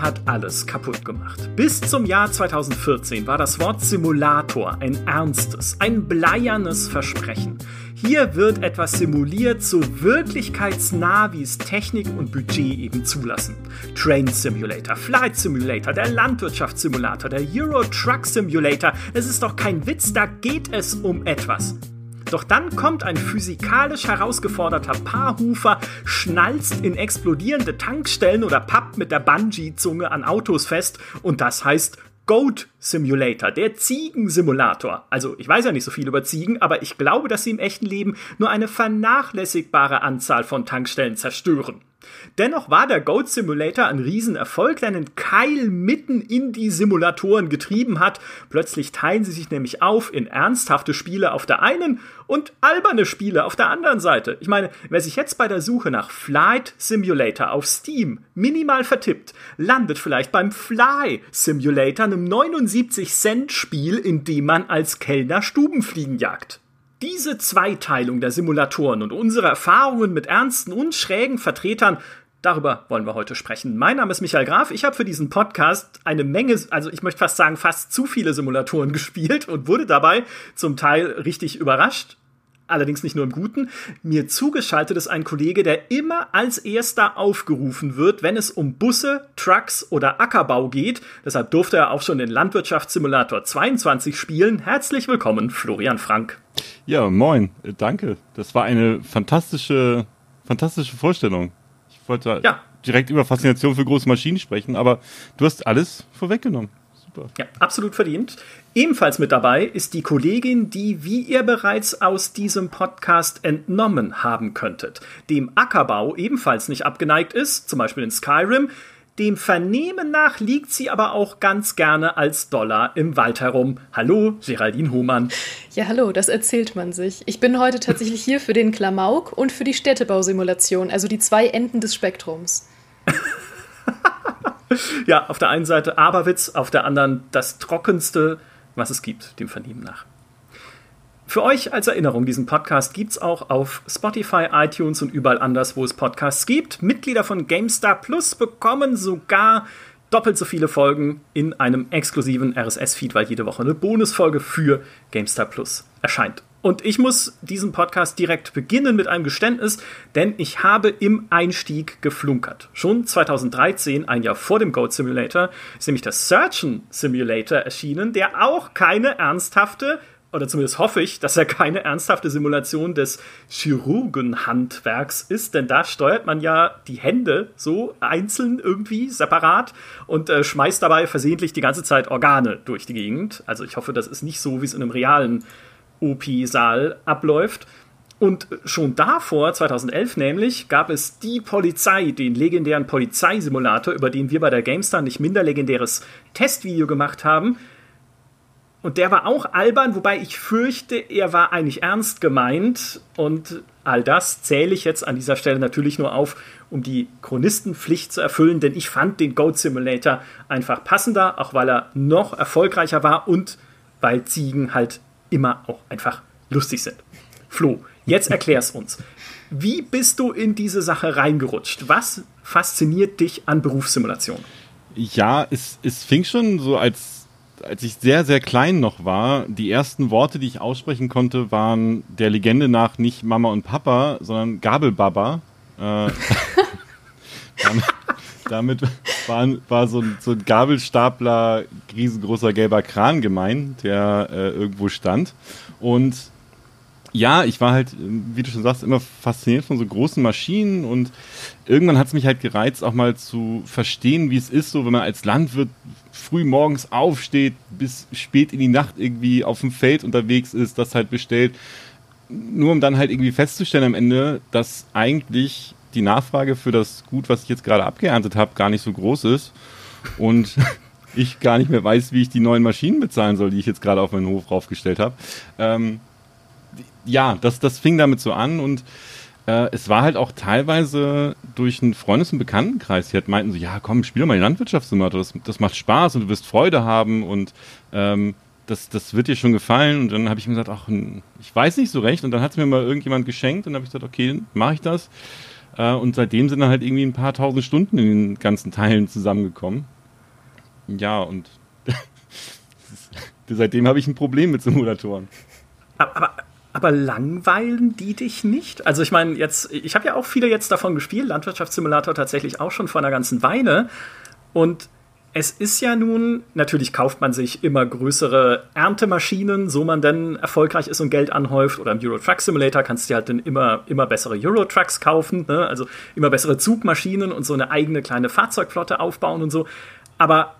Hat alles kaputt gemacht. Bis zum Jahr 2014 war das Wort Simulator ein ernstes, ein bleiernes Versprechen. Hier wird etwas simuliert, so wirklichkeitsnah, wie es Technik und Budget eben zulassen. Train Simulator, Flight Simulator, der Landwirtschaftssimulator, der Euro Truck Simulator. Es ist doch kein Witz, da geht es um etwas. Doch dann kommt ein physikalisch herausgeforderter Paarhufer, schnalzt in explodierende Tankstellen oder pappt mit der Bungee-Zunge an Autos fest und das heißt Goat Simulator, der Ziegensimulator. Also ich weiß ja nicht so viel über Ziegen, aber ich glaube, dass sie im echten Leben nur eine vernachlässigbare Anzahl von Tankstellen zerstören. Dennoch war der Goat Simulator ein Riesenerfolg, der einen Keil mitten in die Simulatoren getrieben hat. Plötzlich teilen sie sich nämlich auf in ernsthafte Spiele auf der einen und alberne Spiele auf der anderen Seite. Ich meine, wer sich jetzt bei der Suche nach Flight Simulator auf Steam minimal vertippt, landet vielleicht beim Fly Simulator, einem 79 Cent Spiel, in dem man als Kellner Stubenfliegen jagt. Diese Zweiteilung der Simulatoren und unsere Erfahrungen mit ernsten und schrägen Vertretern, darüber wollen wir heute sprechen. Mein Name ist Michael Graf. Ich habe für diesen Podcast eine Menge, also ich möchte fast sagen, fast zu viele Simulatoren gespielt und wurde dabei zum Teil richtig überrascht allerdings nicht nur im Guten. Mir zugeschaltet ist ein Kollege, der immer als erster aufgerufen wird, wenn es um Busse, Trucks oder Ackerbau geht. Deshalb durfte er auch schon den Landwirtschaftssimulator 22 spielen. Herzlich willkommen, Florian Frank. Ja, moin, danke. Das war eine fantastische, fantastische Vorstellung. Wollte ja. direkt über Faszination für große Maschinen sprechen, aber du hast alles vorweggenommen. Super. Ja, absolut verdient. Ebenfalls mit dabei ist die Kollegin, die, wie ihr bereits aus diesem Podcast entnommen haben könntet, dem Ackerbau ebenfalls nicht abgeneigt ist, zum Beispiel in Skyrim. Dem Vernehmen nach liegt sie aber auch ganz gerne als Dollar im Wald herum. Hallo, Geraldine Hohmann. Ja, hallo, das erzählt man sich. Ich bin heute tatsächlich hier für den Klamauk und für die Städtebausimulation, also die zwei Enden des Spektrums. ja, auf der einen Seite Aberwitz, auf der anderen das trockenste, was es gibt, dem Vernehmen nach. Für euch als Erinnerung, diesen Podcast gibt es auch auf Spotify, iTunes und überall anders, wo es Podcasts gibt. Mitglieder von GameStar Plus bekommen sogar doppelt so viele Folgen in einem exklusiven RSS-Feed, weil jede Woche eine Bonusfolge für GameStar Plus erscheint. Und ich muss diesen Podcast direkt beginnen mit einem Geständnis, denn ich habe im Einstieg geflunkert. Schon 2013, ein Jahr vor dem Goat Simulator, ist nämlich der Surgeon Simulator erschienen, der auch keine ernsthafte oder zumindest hoffe ich, dass er keine ernsthafte Simulation des Chirurgenhandwerks ist, denn da steuert man ja die Hände so einzeln irgendwie separat und äh, schmeißt dabei versehentlich die ganze Zeit Organe durch die Gegend. Also ich hoffe, das ist nicht so, wie es in einem realen OP-Saal abläuft. Und schon davor, 2011 nämlich, gab es die Polizei, den legendären Polizeisimulator, über den wir bei der GameStar nicht minder legendäres Testvideo gemacht haben. Und der war auch albern, wobei ich fürchte, er war eigentlich ernst gemeint. Und all das zähle ich jetzt an dieser Stelle natürlich nur auf, um die Chronistenpflicht zu erfüllen, denn ich fand den Goat Simulator einfach passender, auch weil er noch erfolgreicher war und weil Ziegen halt immer auch einfach lustig sind. Flo, jetzt erklär's uns. Wie bist du in diese Sache reingerutscht? Was fasziniert dich an Berufssimulation? Ja, es, es fing schon so als, als ich sehr, sehr klein noch war. Die ersten Worte, die ich aussprechen konnte, waren der Legende nach nicht Mama und Papa, sondern Gabelbaba. Äh, damit, damit war, war so, ein, so ein Gabelstapler, riesengroßer gelber Kran gemeint, der äh, irgendwo stand. Und ja, ich war halt, wie du schon sagst, immer fasziniert von so großen Maschinen und irgendwann hat es mich halt gereizt, auch mal zu verstehen, wie es ist, so wenn man als Landwirt früh morgens aufsteht, bis spät in die Nacht irgendwie auf dem Feld unterwegs ist, das halt bestellt. Nur um dann halt irgendwie festzustellen am Ende, dass eigentlich die Nachfrage für das Gut, was ich jetzt gerade abgeerntet habe, gar nicht so groß ist und ich gar nicht mehr weiß, wie ich die neuen Maschinen bezahlen soll, die ich jetzt gerade auf meinen Hof raufgestellt habe. Ähm, ja, das, das fing damit so an und äh, es war halt auch teilweise durch einen Freundes- und Bekanntenkreis, die halt meinten so, ja komm, spiel doch mal den Landwirtschaftssimulator, das, das macht Spaß und du wirst Freude haben und ähm, das, das wird dir schon gefallen. Und dann habe ich mir gesagt, ach, ich weiß nicht so recht. Und dann hat es mir mal irgendjemand geschenkt und dann habe ich gesagt, okay, mache ich das. Äh, und seitdem sind dann halt irgendwie ein paar tausend Stunden in den ganzen Teilen zusammengekommen. Ja, und seitdem habe ich ein Problem mit Simulatoren. Aber, aber langweilen die dich nicht? Also ich meine, jetzt, ich habe ja auch viele jetzt davon gespielt, Landwirtschaftssimulator tatsächlich auch schon vor einer ganzen Weile. Und es ist ja nun, natürlich kauft man sich immer größere Erntemaschinen, so man dann erfolgreich ist und Geld anhäuft. Oder im Euro Truck Simulator kannst du dir halt dann immer, immer bessere Euro Trucks kaufen, ne? also immer bessere Zugmaschinen und so eine eigene kleine Fahrzeugflotte aufbauen und so. Aber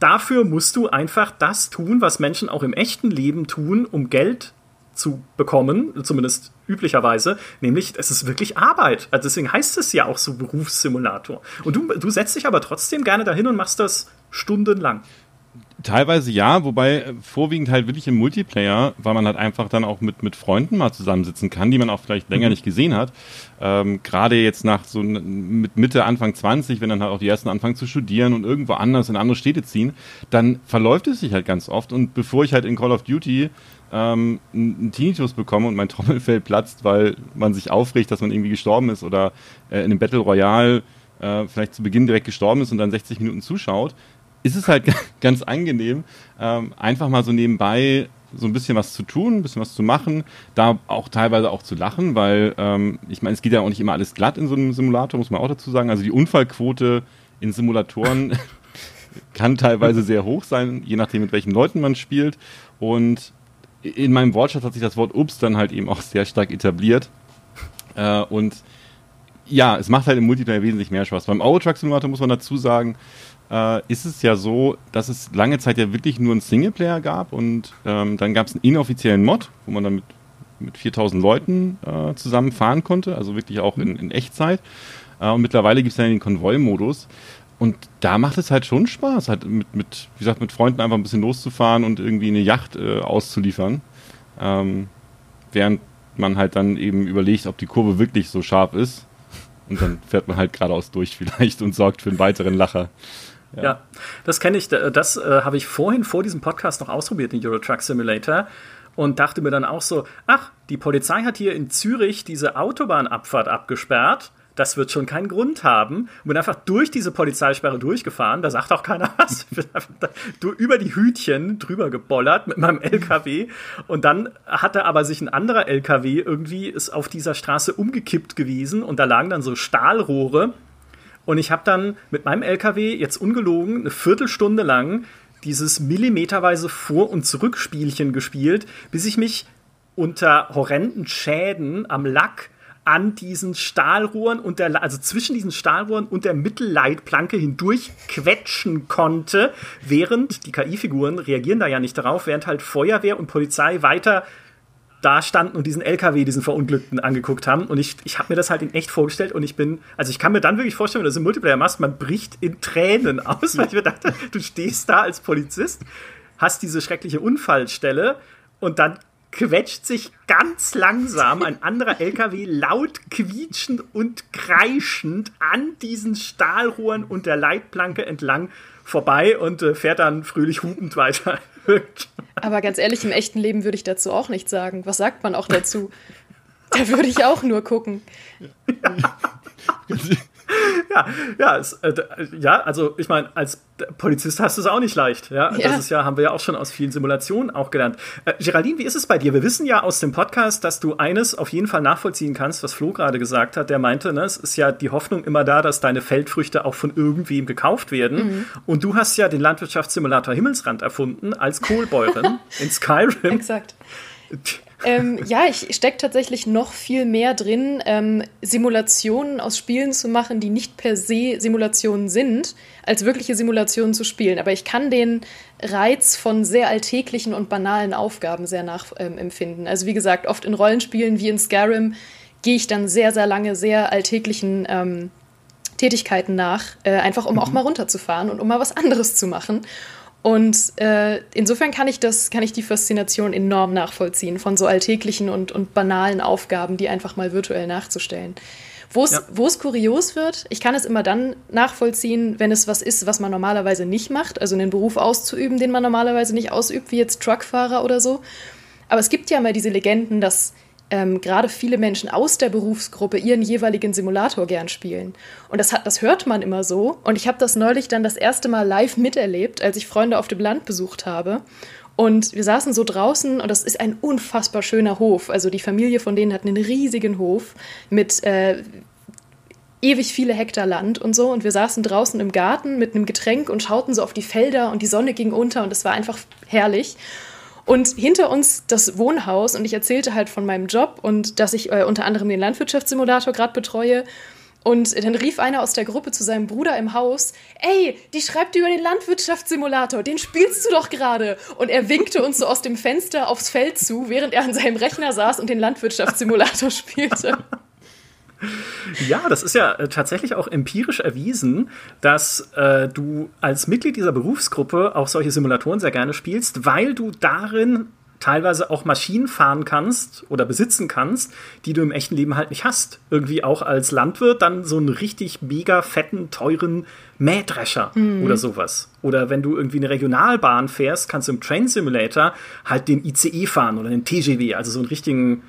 dafür musst du einfach das tun, was Menschen auch im echten Leben tun, um Geld zu bekommen, zumindest üblicherweise, nämlich es ist wirklich Arbeit. Also deswegen heißt es ja auch so Berufssimulator. Und du, du setzt dich aber trotzdem gerne dahin und machst das stundenlang. Teilweise ja, wobei äh, vorwiegend halt wirklich im Multiplayer, weil man halt einfach dann auch mit, mit Freunden mal zusammensitzen kann, die man auch vielleicht länger mhm. nicht gesehen hat. Ähm, Gerade jetzt nach so mit Mitte, Anfang 20, wenn dann halt auch die ersten anfangen zu studieren und irgendwo anders in andere Städte ziehen, dann verläuft es sich halt ganz oft. Und bevor ich halt in Call of Duty ähm, einen Tinnitus bekomme und mein Trommelfell platzt, weil man sich aufregt, dass man irgendwie gestorben ist oder äh, in einem Battle Royale äh, vielleicht zu Beginn direkt gestorben ist und dann 60 Minuten zuschaut, ist es halt ganz angenehm, ähm, einfach mal so nebenbei so ein bisschen was zu tun, ein bisschen was zu machen, da auch teilweise auch zu lachen, weil ähm, ich meine, es geht ja auch nicht immer alles glatt in so einem Simulator, muss man auch dazu sagen. Also die Unfallquote in Simulatoren kann teilweise sehr hoch sein, je nachdem, mit welchen Leuten man spielt. Und in meinem Wortschatz hat sich das Wort Ups dann halt eben auch sehr stark etabliert. Äh, und ja, es macht halt im Multiplayer wesentlich mehr Spaß. Beim Euro Truck Simulator muss man dazu sagen, äh, ist es ja so, dass es lange Zeit ja wirklich nur einen Singleplayer gab und ähm, dann gab es einen inoffiziellen Mod, wo man dann mit, mit 4000 Leuten äh, zusammen fahren konnte, also wirklich auch in, in Echtzeit. Äh, und mittlerweile gibt es dann den Konvoi-Modus. Und da macht es halt schon Spaß, halt mit, mit, wie gesagt, mit Freunden einfach ein bisschen loszufahren und irgendwie eine Yacht äh, auszuliefern. Ähm, während man halt dann eben überlegt, ob die Kurve wirklich so scharf ist. Und dann fährt man halt geradeaus durch vielleicht und sorgt für einen weiteren Lacher. Ja, ja das kenne ich. Das äh, habe ich vorhin vor diesem Podcast noch ausprobiert, den Euro Truck Simulator. Und dachte mir dann auch so, ach, die Polizei hat hier in Zürich diese Autobahnabfahrt abgesperrt das wird schon keinen Grund haben. Und bin einfach durch diese Polizeisperre durchgefahren. Da sagt auch keiner was. Ich bin einfach über die Hütchen drüber gebollert mit meinem LKW. Und dann hatte aber sich ein anderer LKW irgendwie ist auf dieser Straße umgekippt gewesen. Und da lagen dann so Stahlrohre. Und ich habe dann mit meinem LKW jetzt ungelogen eine Viertelstunde lang dieses millimeterweise Vor- und Zurückspielchen gespielt, bis ich mich unter horrenden Schäden am Lack an diesen Stahlrohren und der, also zwischen diesen Stahlrohren und der Mittelleitplanke hindurch quetschen konnte, während die KI-Figuren reagieren da ja nicht darauf, während halt Feuerwehr und Polizei weiter da standen und diesen LKW, diesen Verunglückten angeguckt haben. Und ich, ich habe mir das halt in echt vorgestellt und ich bin, also ich kann mir dann wirklich vorstellen, wenn du das im Multiplayer machst, man bricht in Tränen aus, weil ich mir dachte, du stehst da als Polizist, hast diese schreckliche Unfallstelle und dann quetscht sich ganz langsam ein anderer LKW laut quietschend und kreischend an diesen Stahlrohren und der Leitplanke entlang vorbei und äh, fährt dann fröhlich hupend weiter. Aber ganz ehrlich, im echten Leben würde ich dazu auch nichts sagen. Was sagt man auch dazu? Da würde ich auch nur gucken. Ja. ja, ja, es, äh, ja, also ich meine, als Polizist hast du es auch nicht leicht. Ja? ja, das ist ja, haben wir ja auch schon aus vielen Simulationen auch gelernt. Äh, Geraldine, wie ist es bei dir? Wir wissen ja aus dem Podcast, dass du eines auf jeden Fall nachvollziehen kannst, was Flo gerade gesagt hat. Der meinte, ne, es ist ja die Hoffnung immer da, dass deine Feldfrüchte auch von irgendwem gekauft werden. Mhm. Und du hast ja den Landwirtschaftssimulator Himmelsrand erfunden als Kohlbäuerin in Skyrim. Exakt ähm, ja, ich stecke tatsächlich noch viel mehr drin, ähm, Simulationen aus Spielen zu machen, die nicht per se Simulationen sind, als wirkliche Simulationen zu spielen. Aber ich kann den Reiz von sehr alltäglichen und banalen Aufgaben sehr nachempfinden. Ähm, also wie gesagt, oft in Rollenspielen wie in Skyrim gehe ich dann sehr, sehr lange sehr alltäglichen ähm, Tätigkeiten nach, äh, einfach um mhm. auch mal runterzufahren und um mal was anderes zu machen. Und äh, insofern kann ich das, kann ich die Faszination enorm nachvollziehen von so alltäglichen und, und banalen Aufgaben, die einfach mal virtuell nachzustellen. Wo es, ja. wo es kurios wird, ich kann es immer dann nachvollziehen, wenn es was ist, was man normalerweise nicht macht, also einen Beruf auszuüben, den man normalerweise nicht ausübt, wie jetzt Truckfahrer oder so. Aber es gibt ja mal diese Legenden, dass ähm, gerade viele Menschen aus der Berufsgruppe ihren jeweiligen Simulator gern spielen. Und das, hat, das hört man immer so. Und ich habe das neulich dann das erste Mal live miterlebt, als ich Freunde auf dem Land besucht habe. Und wir saßen so draußen und das ist ein unfassbar schöner Hof. Also die Familie von denen hat einen riesigen Hof mit äh, ewig viele Hektar Land und so. Und wir saßen draußen im Garten mit einem Getränk und schauten so auf die Felder und die Sonne ging unter und es war einfach herrlich. Und hinter uns das Wohnhaus und ich erzählte halt von meinem Job und dass ich äh, unter anderem den Landwirtschaftssimulator gerade betreue. Und dann rief einer aus der Gruppe zu seinem Bruder im Haus, ey, die schreibt über den Landwirtschaftssimulator, den spielst du doch gerade. Und er winkte uns so aus dem Fenster aufs Feld zu, während er an seinem Rechner saß und den Landwirtschaftssimulator spielte. Ja, das ist ja äh, tatsächlich auch empirisch erwiesen, dass äh, du als Mitglied dieser Berufsgruppe auch solche Simulatoren sehr gerne spielst, weil du darin teilweise auch Maschinen fahren kannst oder besitzen kannst, die du im echten Leben halt nicht hast. Irgendwie auch als Landwirt dann so einen richtig mega fetten, teuren Mähdrescher mhm. oder sowas. Oder wenn du irgendwie eine Regionalbahn fährst, kannst du im Train Simulator halt den ICE fahren oder den TGW, also so einen richtigen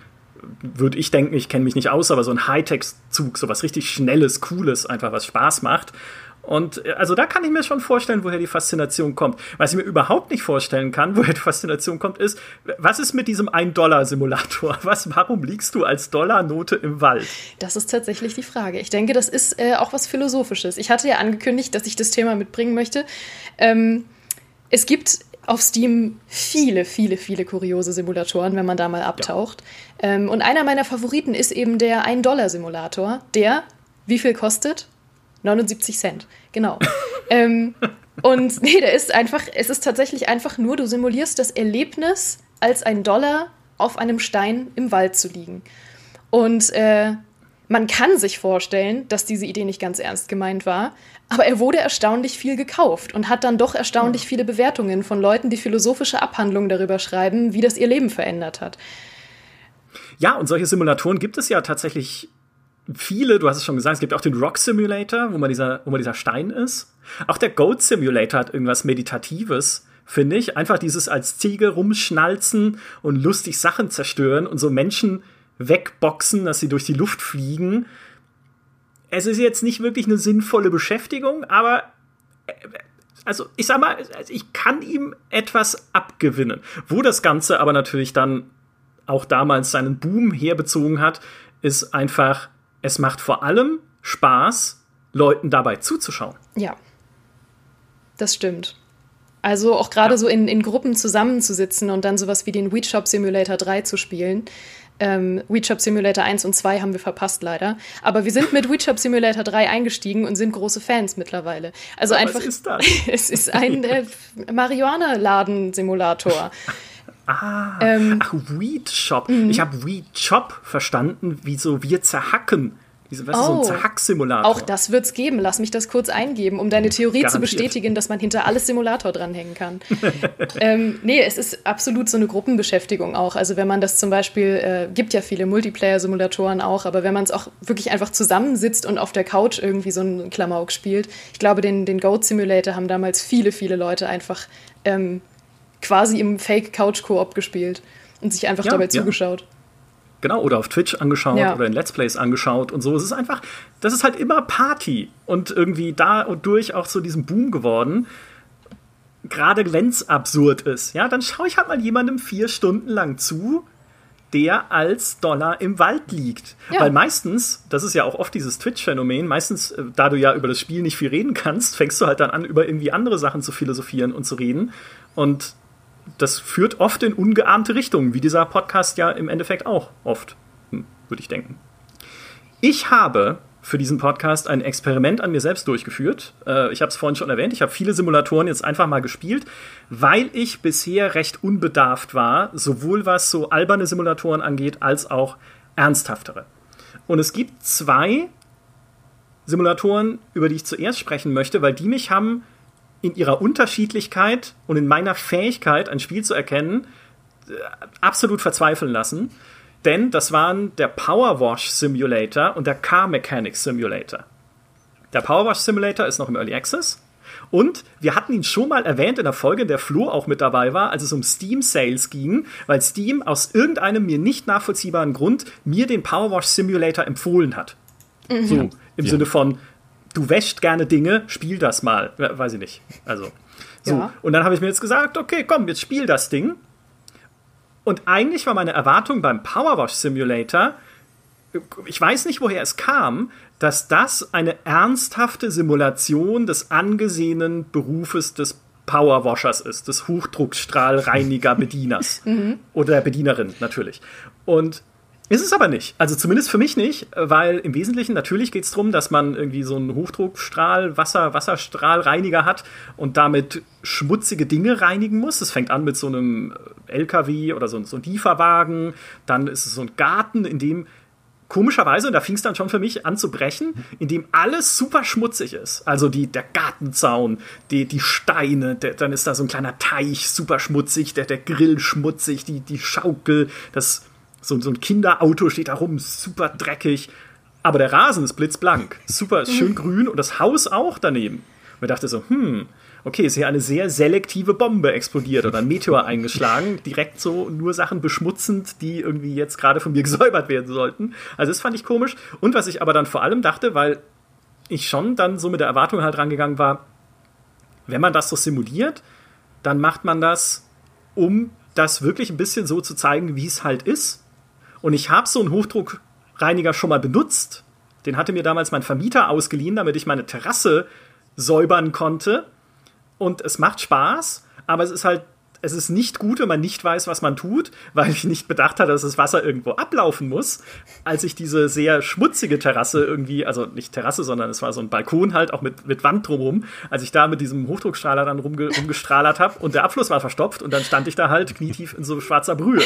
würde ich denken, ich kenne mich nicht aus, aber so ein Hightech-Zug, so was richtig Schnelles, Cooles, einfach was Spaß macht. Und äh, also da kann ich mir schon vorstellen, woher die Faszination kommt. Was ich mir überhaupt nicht vorstellen kann, woher die Faszination kommt, ist, was ist mit diesem 1-Dollar-Simulator? Was, warum liegst du als Dollarnote im Wald? Das ist tatsächlich die Frage. Ich denke, das ist äh, auch was Philosophisches. Ich hatte ja angekündigt, dass ich das Thema mitbringen möchte. Ähm, es gibt auf Steam viele, viele, viele kuriose Simulatoren, wenn man da mal abtaucht. Ja. Ähm, und einer meiner Favoriten ist eben der 1-Dollar-Simulator, der wie viel kostet? 79 Cent, genau. ähm, und nee, der ist einfach, es ist tatsächlich einfach nur, du simulierst das Erlebnis, als ein Dollar auf einem Stein im Wald zu liegen. Und äh, man kann sich vorstellen, dass diese Idee nicht ganz ernst gemeint war, aber er wurde erstaunlich viel gekauft und hat dann doch erstaunlich viele Bewertungen von Leuten, die philosophische Abhandlungen darüber schreiben, wie das ihr Leben verändert hat. Ja, und solche Simulatoren gibt es ja tatsächlich viele. Du hast es schon gesagt, es gibt auch den Rock Simulator, wo man dieser, wo man dieser Stein ist. Auch der Goat Simulator hat irgendwas Meditatives finde ich. Einfach dieses als Ziege rumschnalzen und lustig Sachen zerstören und so Menschen wegboxen, dass sie durch die Luft fliegen. Es ist jetzt nicht wirklich eine sinnvolle Beschäftigung, aber äh, also ich sag mal, ich kann ihm etwas abgewinnen. Wo das Ganze aber natürlich dann auch damals seinen Boom herbezogen hat, ist einfach, es macht vor allem Spaß, Leuten dabei zuzuschauen. Ja, das stimmt. Also auch gerade ja. so in, in Gruppen zusammenzusitzen und dann sowas wie den Weed Shop Simulator 3 zu spielen, ähm, WeChop Simulator 1 und 2 haben wir verpasst leider. Aber wir sind mit WeChop Simulator 3 eingestiegen und sind große Fans mittlerweile. Also Aber einfach. Was ist das? es ist ein äh, Marihuana-Laden-Simulator. Ah, ähm, ach, Weed Shop. Mhm. Ich habe Weed Shop verstanden, wie so wir zerhacken. Diese, weißt oh, du, so ein oh. Zerhack-Simulator. Auch das wird es geben. Lass mich das kurz eingeben, um deine Theorie Garantiert. zu bestätigen, dass man hinter alles Simulator dranhängen kann. ähm, nee, es ist absolut so eine Gruppenbeschäftigung auch. Also wenn man das zum Beispiel, äh, gibt ja viele Multiplayer-Simulatoren auch, aber wenn man es auch wirklich einfach zusammensitzt und auf der Couch irgendwie so einen Klamauk spielt, ich glaube, den, den Goat Simulator haben damals viele, viele Leute einfach ähm, quasi im Fake-Couch-Koop gespielt und sich einfach ja, dabei ja. zugeschaut. Genau, oder auf Twitch angeschaut ja. oder in Let's Plays angeschaut und so. Es ist einfach, das ist halt immer Party und irgendwie dadurch auch zu diesem Boom geworden. Gerade wenn es absurd ist, ja, dann schaue ich halt mal jemandem vier Stunden lang zu, der als Dollar im Wald liegt. Ja. Weil meistens, das ist ja auch oft dieses Twitch-Phänomen, meistens, äh, da du ja über das Spiel nicht viel reden kannst, fängst du halt dann an, über irgendwie andere Sachen zu philosophieren und zu reden. Und das führt oft in ungeahnte Richtungen, wie dieser Podcast ja im Endeffekt auch oft, hm, würde ich denken. Ich habe für diesen Podcast ein Experiment an mir selbst durchgeführt. Äh, ich habe es vorhin schon erwähnt, ich habe viele Simulatoren jetzt einfach mal gespielt, weil ich bisher recht unbedarft war, sowohl was so alberne Simulatoren angeht, als auch ernsthaftere. Und es gibt zwei Simulatoren, über die ich zuerst sprechen möchte, weil die mich haben in ihrer Unterschiedlichkeit und in meiner Fähigkeit, ein Spiel zu erkennen, äh, absolut verzweifeln lassen. Denn das waren der Power Wash Simulator und der Car Mechanics Simulator. Der Power Wash Simulator ist noch im Early Access Und wir hatten ihn schon mal erwähnt in der Folge, in der Flo auch mit dabei war, als es um Steam Sales ging, weil Steam aus irgendeinem mir nicht nachvollziehbaren Grund mir den Powerwash Simulator empfohlen hat. Mhm. So im ja. Sinne von, du wäscht gerne Dinge, spiel das mal. Weiß ich nicht. Also. So. Ja. Und dann habe ich mir jetzt gesagt, okay, komm, jetzt spiel das Ding. Und eigentlich war meine Erwartung beim Powerwash Simulator, ich weiß nicht, woher es kam, dass das eine ernsthafte Simulation des angesehenen Berufes des Powerwashers ist, des Hochdruckstrahlreiniger-Bedieners. mhm. Oder Bedienerin, natürlich. Und ist es aber nicht. Also zumindest für mich nicht, weil im Wesentlichen natürlich geht es darum, dass man irgendwie so einen Hochdruckstrahl, Wasser, Wasserstrahlreiniger hat und damit schmutzige Dinge reinigen muss. Es fängt an mit so einem LKW oder so, so einem Lieferwagen. Dann ist es so ein Garten, in dem komischerweise, und da fing es dann schon für mich an zu brechen, in dem alles super schmutzig ist. Also die, der Gartenzaun, die, die Steine, der, dann ist da so ein kleiner Teich, super schmutzig, der, der Grill schmutzig, die, die Schaukel, das so, so ein Kinderauto steht da rum, super dreckig. Aber der Rasen ist blitzblank, super schön grün und das Haus auch daneben. Und ich dachte so, hm, okay, ist hier eine sehr selektive Bombe explodiert oder ein Meteor eingeschlagen, direkt so nur Sachen beschmutzend, die irgendwie jetzt gerade von mir gesäubert werden sollten. Also das fand ich komisch. Und was ich aber dann vor allem dachte, weil ich schon dann so mit der Erwartung halt rangegangen war, wenn man das so simuliert, dann macht man das, um das wirklich ein bisschen so zu zeigen, wie es halt ist. Und ich habe so einen Hochdruckreiniger schon mal benutzt. Den hatte mir damals mein Vermieter ausgeliehen, damit ich meine Terrasse säubern konnte. Und es macht Spaß, aber es ist halt, es ist nicht gut, wenn man nicht weiß, was man tut, weil ich nicht bedacht hatte, dass das Wasser irgendwo ablaufen muss. Als ich diese sehr schmutzige Terrasse irgendwie, also nicht Terrasse, sondern es war so ein Balkon halt, auch mit, mit Wand drumherum, als ich da mit diesem Hochdruckstrahler dann rumge rumgestrahlert habe und der Abfluss war verstopft und dann stand ich da halt knietief in so schwarzer Brühe.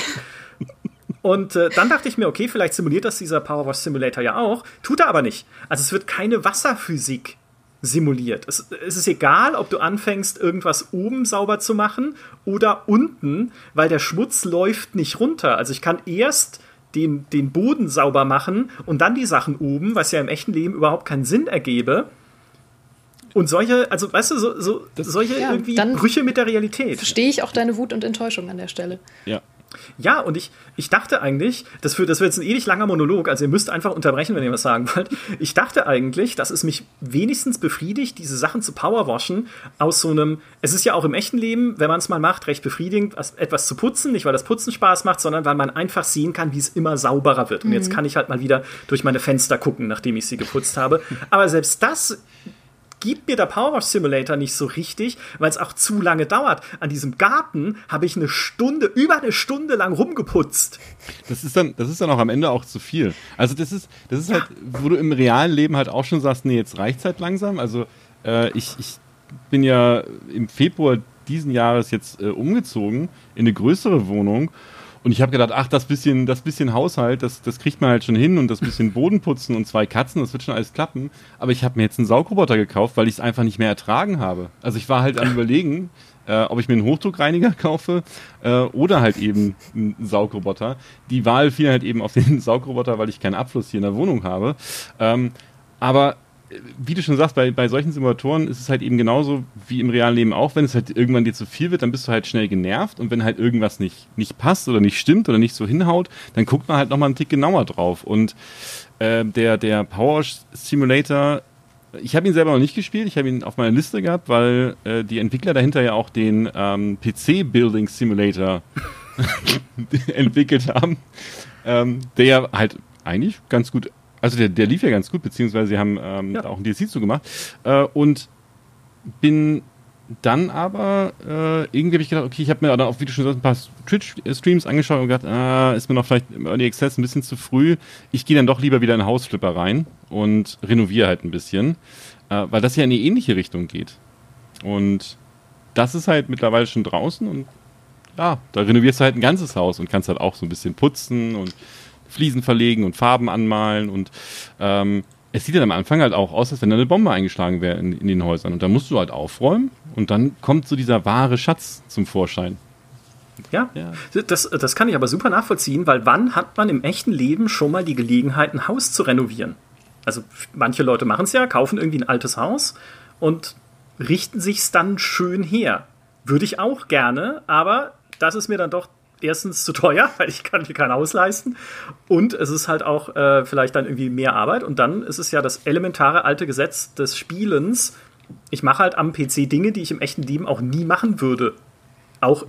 Und äh, dann dachte ich mir, okay, vielleicht simuliert das dieser Powerwash Simulator ja auch. Tut er aber nicht. Also es wird keine Wasserphysik simuliert. Es, es, ist egal, ob du anfängst, irgendwas oben sauber zu machen oder unten, weil der Schmutz läuft nicht runter. Also ich kann erst den, den Boden sauber machen und dann die Sachen oben, was ja im echten Leben überhaupt keinen Sinn ergebe. Und solche, also weißt du, so, so solche ja, irgendwie Brüche mit der Realität. Verstehe ich auch deine Wut und Enttäuschung an der Stelle. Ja. Ja, und ich, ich dachte eigentlich, das wird, das wird jetzt ein ewig langer Monolog, also ihr müsst einfach unterbrechen, wenn ihr was sagen wollt. Ich dachte eigentlich, dass es mich wenigstens befriedigt, diese Sachen zu powerwashen aus so einem, es ist ja auch im echten Leben, wenn man es mal macht, recht befriedigend, etwas zu putzen, nicht weil das Putzen Spaß macht, sondern weil man einfach sehen kann, wie es immer sauberer wird. Und mhm. jetzt kann ich halt mal wieder durch meine Fenster gucken, nachdem ich sie geputzt habe. Aber selbst das gibt mir der Powerwash Simulator nicht so richtig, weil es auch zu lange dauert. An diesem Garten habe ich eine Stunde, über eine Stunde lang rumgeputzt. Das ist dann, das ist dann auch am Ende auch zu viel. Also das ist, das ist ja. halt, wo du im realen Leben halt auch schon sagst, nee, jetzt reicht's halt langsam. Also äh, ich, ich bin ja im Februar diesen Jahres jetzt äh, umgezogen in eine größere Wohnung und ich habe gedacht, ach, das bisschen, das bisschen Haushalt, das, das kriegt man halt schon hin und das bisschen Bodenputzen und zwei Katzen, das wird schon alles klappen. Aber ich habe mir jetzt einen Saugroboter gekauft, weil ich es einfach nicht mehr ertragen habe. Also ich war halt am überlegen, äh, ob ich mir einen Hochdruckreiniger kaufe äh, oder halt eben einen Saugroboter. Die Wahl fiel halt eben auf den Saugroboter, weil ich keinen Abfluss hier in der Wohnung habe. Ähm, aber wie du schon sagst, bei, bei solchen Simulatoren ist es halt eben genauso wie im realen Leben auch, wenn es halt irgendwann dir zu viel wird, dann bist du halt schnell genervt. Und wenn halt irgendwas nicht, nicht passt oder nicht stimmt oder nicht so hinhaut, dann guckt man halt nochmal einen Tick genauer drauf. Und äh, der, der Power Simulator, ich habe ihn selber noch nicht gespielt, ich habe ihn auf meiner Liste gehabt, weil äh, die Entwickler dahinter ja auch den ähm, PC Building Simulator entwickelt haben, ähm, der halt eigentlich ganz gut also der, der lief ja ganz gut, beziehungsweise sie haben ähm, ja. auch ein DLC zugemacht. Äh, und bin dann aber äh, irgendwie habe ich gedacht, okay, ich habe mir dann auch, wie du schon sagst, ein paar Twitch-Streams angeschaut und gedacht, ah, ist mir noch vielleicht im Early Access ein bisschen zu früh. Ich gehe dann doch lieber wieder in Hausflipper rein und renoviere halt ein bisschen, äh, weil das ja in eine ähnliche Richtung geht. Und das ist halt mittlerweile schon draußen und ja, da renovierst du halt ein ganzes Haus und kannst halt auch so ein bisschen putzen und Fliesen verlegen und Farben anmalen und ähm, es sieht dann am Anfang halt auch aus, als wenn da eine Bombe eingeschlagen wäre in, in, den Häusern. Und da musst du halt aufräumen und dann kommt so dieser wahre Schatz zum Vorschein. Ja, ja. Das, das kann ich aber super nachvollziehen, weil wann hat man im echten Leben schon mal die Gelegenheit, ein Haus zu renovieren? Also manche Leute machen es ja, kaufen irgendwie ein altes Haus und richten sich's dann schön her. Würde ich auch gerne, aber das ist mir dann doch erstens zu teuer, weil ich kann mir kein Haus leisten. Und es ist halt auch äh, vielleicht dann irgendwie mehr Arbeit. Und dann ist es ja das elementare alte Gesetz des Spielens. Ich mache halt am PC Dinge, die ich im echten Leben auch nie machen würde. Auch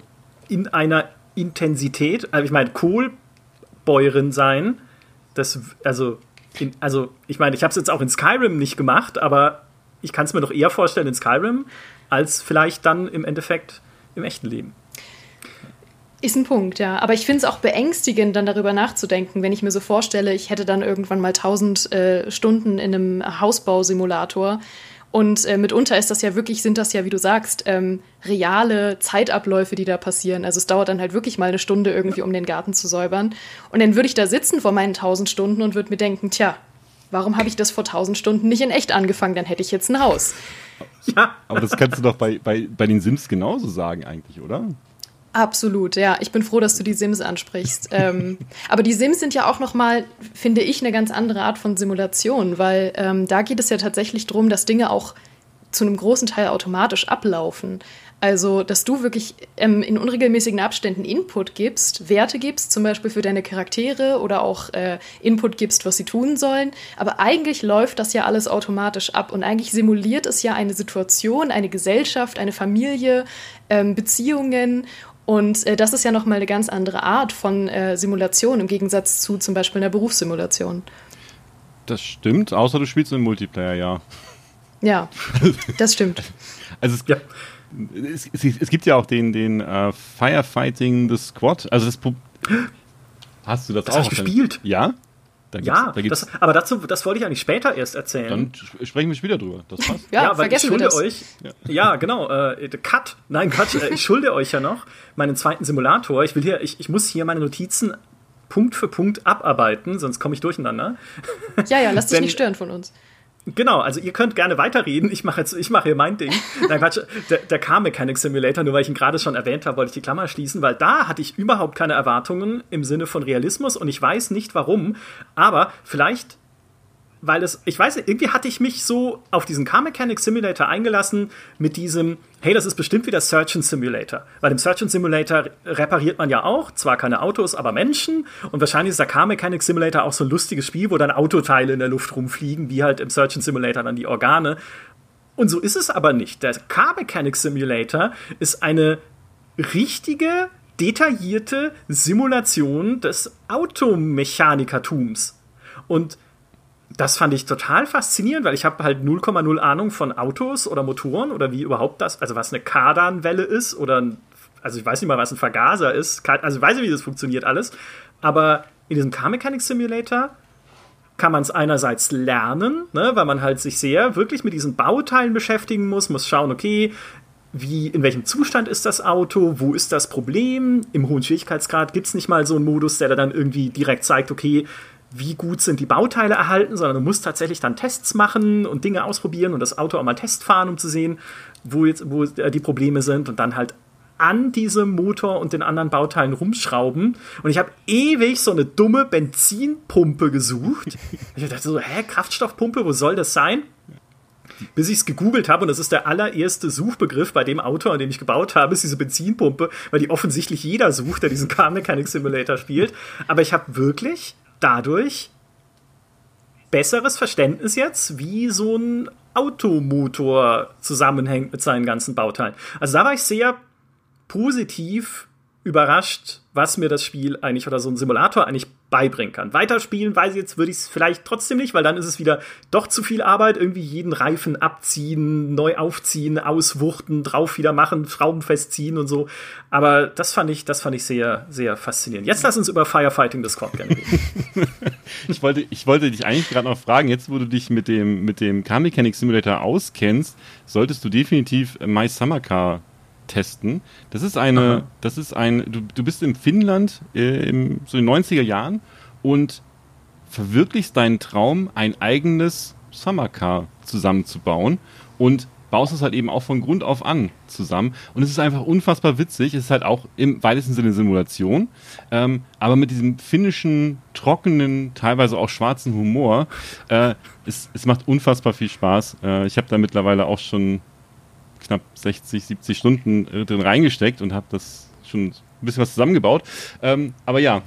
in einer Intensität. Also ich meine, Kohlbäuerin sein, das, also, in, also ich meine, ich habe es jetzt auch in Skyrim nicht gemacht, aber ich kann es mir doch eher vorstellen in Skyrim, als vielleicht dann im Endeffekt im echten Leben. Ist ein Punkt, ja. Aber ich finde es auch beängstigend, dann darüber nachzudenken, wenn ich mir so vorstelle, ich hätte dann irgendwann mal 1000 äh, Stunden in einem Hausbausimulator. Und äh, mitunter ist das ja wirklich, sind das ja, wie du sagst, ähm, reale Zeitabläufe, die da passieren. Also es dauert dann halt wirklich mal eine Stunde irgendwie, um den Garten zu säubern. Und dann würde ich da sitzen vor meinen 1000 Stunden und würde mir denken, tja, warum habe ich das vor 1000 Stunden nicht in echt angefangen? Dann hätte ich jetzt ein Haus. Ja. Aber das kannst du doch bei, bei, bei den Sims genauso sagen eigentlich, oder? Absolut, ja. Ich bin froh, dass du die Sims ansprichst. ähm, aber die Sims sind ja auch noch mal, finde ich, eine ganz andere Art von Simulation, weil ähm, da geht es ja tatsächlich darum, dass Dinge auch zu einem großen Teil automatisch ablaufen. Also, dass du wirklich ähm, in unregelmäßigen Abständen Input gibst, Werte gibst, zum Beispiel für deine Charaktere oder auch äh, Input gibst, was sie tun sollen. Aber eigentlich läuft das ja alles automatisch ab und eigentlich simuliert es ja eine Situation, eine Gesellschaft, eine Familie, ähm, Beziehungen und äh, das ist ja nochmal eine ganz andere Art von äh, Simulation im Gegensatz zu zum Beispiel einer Berufssimulation. Das stimmt, außer du spielst im Multiplayer, ja. Ja, das stimmt. also es, ja. es, es, es, gibt ja auch den, den uh, Firefighting the Squad. Also das Hast du das, das auch? Hast gespielt? Ja? Da ja, da das, aber dazu, das wollte ich eigentlich später erst erzählen. Dann sprechen wir später drüber. Das passt. ja, ja weil ich schulde euch. Ja, ja genau. Äh, Cut. Nein, Quatsch. Äh, ich schulde euch ja noch meinen zweiten Simulator. Ich will hier, ich, ich muss hier meine Notizen Punkt für Punkt abarbeiten, sonst komme ich durcheinander. Ja, ja, lass dich Denn, nicht stören von uns. Genau, also ihr könnt gerne weiterreden. Ich mache jetzt, ich mache hier mein Ding. Nein, Quatsch, der, der Car Mechanic Simulator, nur weil ich ihn gerade schon erwähnt habe, wollte ich die Klammer schließen, weil da hatte ich überhaupt keine Erwartungen im Sinne von Realismus und ich weiß nicht warum, aber vielleicht weil es, ich weiß nicht, irgendwie hatte ich mich so auf diesen Car Mechanic Simulator eingelassen mit diesem, hey, das ist bestimmt wie der Surgeon Simulator. Weil im Surgeon Simulator repariert man ja auch, zwar keine Autos, aber Menschen. Und wahrscheinlich ist der Car Mechanic Simulator auch so ein lustiges Spiel, wo dann Autoteile in der Luft rumfliegen, wie halt im Surgeon Simulator dann die Organe. Und so ist es aber nicht. Der Car Mechanic Simulator ist eine richtige, detaillierte Simulation des Automechanikertums. Und das fand ich total faszinierend, weil ich habe halt 0,0 Ahnung von Autos oder Motoren oder wie überhaupt das, also was eine Kardanwelle ist oder ein, also ich weiß nicht mal, was ein Vergaser ist, also ich weiß nicht, wie das funktioniert alles, aber in diesem Car Mechanics Simulator kann man es einerseits lernen, ne, weil man halt sich sehr wirklich mit diesen Bauteilen beschäftigen muss, muss schauen, okay, wie, in welchem Zustand ist das Auto, wo ist das Problem, im hohen Schwierigkeitsgrad gibt es nicht mal so einen Modus, der dann irgendwie direkt zeigt, okay, wie gut sind die Bauteile erhalten, sondern du musst tatsächlich dann Tests machen und Dinge ausprobieren und das Auto auch mal testfahren, um zu sehen, wo jetzt wo die Probleme sind und dann halt an diesem Motor und den anderen Bauteilen rumschrauben. Und ich habe ewig so eine dumme Benzinpumpe gesucht. Ich dachte so, hä, Kraftstoffpumpe, wo soll das sein? Bis ich es gegoogelt habe, und das ist der allererste Suchbegriff bei dem Auto, an dem ich gebaut habe, ist diese Benzinpumpe, weil die offensichtlich jeder sucht, der diesen Car Mechanic Simulator spielt. Aber ich habe wirklich dadurch besseres Verständnis jetzt, wie so ein Automotor zusammenhängt mit seinen ganzen Bauteilen. Also da war ich sehr positiv überrascht, was mir das Spiel eigentlich oder so ein Simulator eigentlich beibringen kann. Weiterspielen, weiß ich jetzt, würde ich es vielleicht trotzdem nicht, weil dann ist es wieder doch zu viel Arbeit, irgendwie jeden Reifen abziehen, neu aufziehen, auswuchten, drauf wieder machen, Schrauben festziehen und so. Aber das fand ich, das fand ich sehr, sehr faszinierend. Jetzt lass uns über Firefighting Discord gerne reden. ich wollte, ich wollte dich eigentlich gerade noch fragen, jetzt wo du dich mit dem, mit dem Car Mechanic Simulator auskennst, solltest du definitiv My Summer Car testen. Das ist eine, Aha. das ist ein, du, du bist in Finnland äh, im, so in den 90er Jahren und verwirklichst deinen Traum, ein eigenes Summercar zusammenzubauen und baust es halt eben auch von Grund auf an zusammen. Und es ist einfach unfassbar witzig. Es ist halt auch im weitesten Sinne Simulation, ähm, aber mit diesem finnischen, trockenen, teilweise auch schwarzen Humor. Äh, es, es macht unfassbar viel Spaß. Äh, ich habe da mittlerweile auch schon knapp 60, 70 Stunden äh, drin reingesteckt und habe das schon ein bisschen was zusammengebaut. Ähm, aber ja.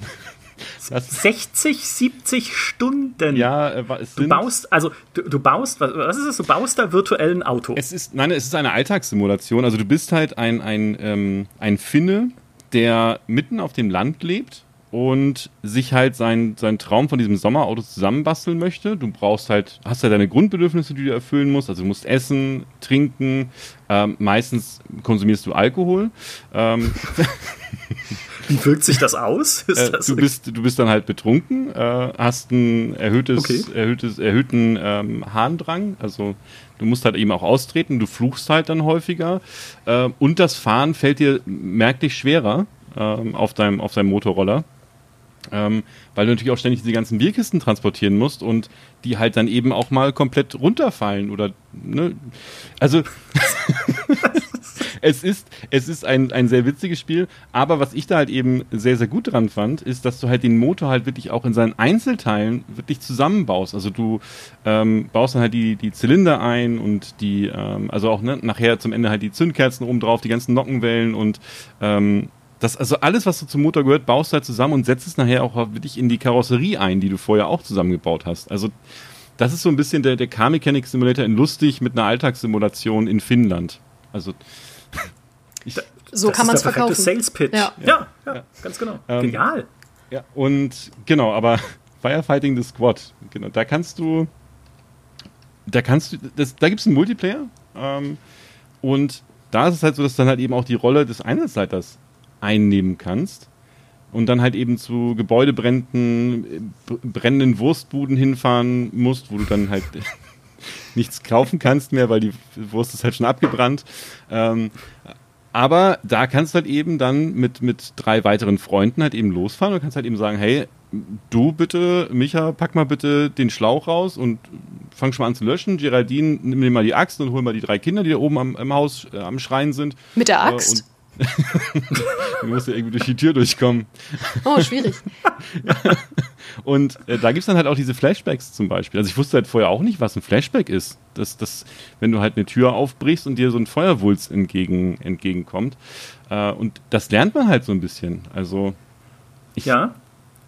60, 70 Stunden. Ja, äh, es du baust, also du, du baust, was, was, ist das? Du baust da virtuell ein Auto. Es ist, nein, es ist eine Alltagssimulation. Also du bist halt ein, ein, ähm, ein Finne, der mitten auf dem Land lebt und sich halt sein, sein Traum von diesem Sommerauto zusammenbasteln möchte. Du brauchst halt, hast ja deine Grundbedürfnisse, die du erfüllen musst. Also du musst essen, trinken, ähm, meistens konsumierst du Alkohol. Ähm, Wie wirkt sich das aus? Äh, das du, bist, du bist dann halt betrunken, äh, hast ein erhöhtes, okay. erhöhtes, erhöhten ähm, Harndrang, also du musst halt eben auch austreten, du fluchst halt dann häufiger äh, und das Fahren fällt dir merklich schwerer ähm, auf, deinem, auf deinem Motorroller ähm, weil du natürlich auch ständig diese ganzen Bierkisten transportieren musst und die halt dann eben auch mal komplett runterfallen oder ne? Also es ist, es ist ein, ein sehr witziges Spiel, aber was ich da halt eben sehr, sehr gut dran fand, ist, dass du halt den Motor halt wirklich auch in seinen Einzelteilen wirklich zusammenbaust. Also du ähm, baust dann halt die, die Zylinder ein und die, ähm, also auch ne, nachher zum Ende halt die Zündkerzen oben drauf, die ganzen Nockenwellen und ähm, das, also alles, was so zum Motor gehört, baust du halt zusammen und setzt es nachher auch wirklich in die Karosserie ein, die du vorher auch zusammengebaut hast. Also das ist so ein bisschen der, der Car Mechanic Simulator in lustig mit einer Alltagssimulation in Finnland. Also ich, so kann man es verkaufen. Sales Pitch. Ja, ja, ja, ja. ganz genau. Ähm, Genial. Ja, und genau, aber Firefighting the Squad, genau, da kannst du, da kannst du, das, da gibt es einen Multiplayer ähm, und da ist es halt so, dass dann halt eben auch die Rolle des Einsatzleiters einnehmen kannst und dann halt eben zu Gebäudebränden, brennenden Wurstbuden hinfahren musst, wo du dann halt nichts kaufen kannst mehr, weil die Wurst ist halt schon abgebrannt. Ähm, aber da kannst du halt eben dann mit, mit drei weiteren Freunden halt eben losfahren und kannst halt eben sagen, hey, du bitte, Micha, pack mal bitte den Schlauch raus und fang schon mal an zu löschen. Geraldine, nimm dir mal die Axt und hol mal die drei Kinder, die da oben am, im Haus äh, am Schreien sind. Mit der Axt? Und du musst ja irgendwie durch die Tür durchkommen. Oh, schwierig. Und äh, da gibt es dann halt auch diese Flashbacks zum Beispiel. Also ich wusste halt vorher auch nicht, was ein Flashback ist. Das, das, wenn du halt eine Tür aufbrichst und dir so ein Feuerwulst entgegen, entgegenkommt. Äh, und das lernt man halt so ein bisschen. Also ich ja.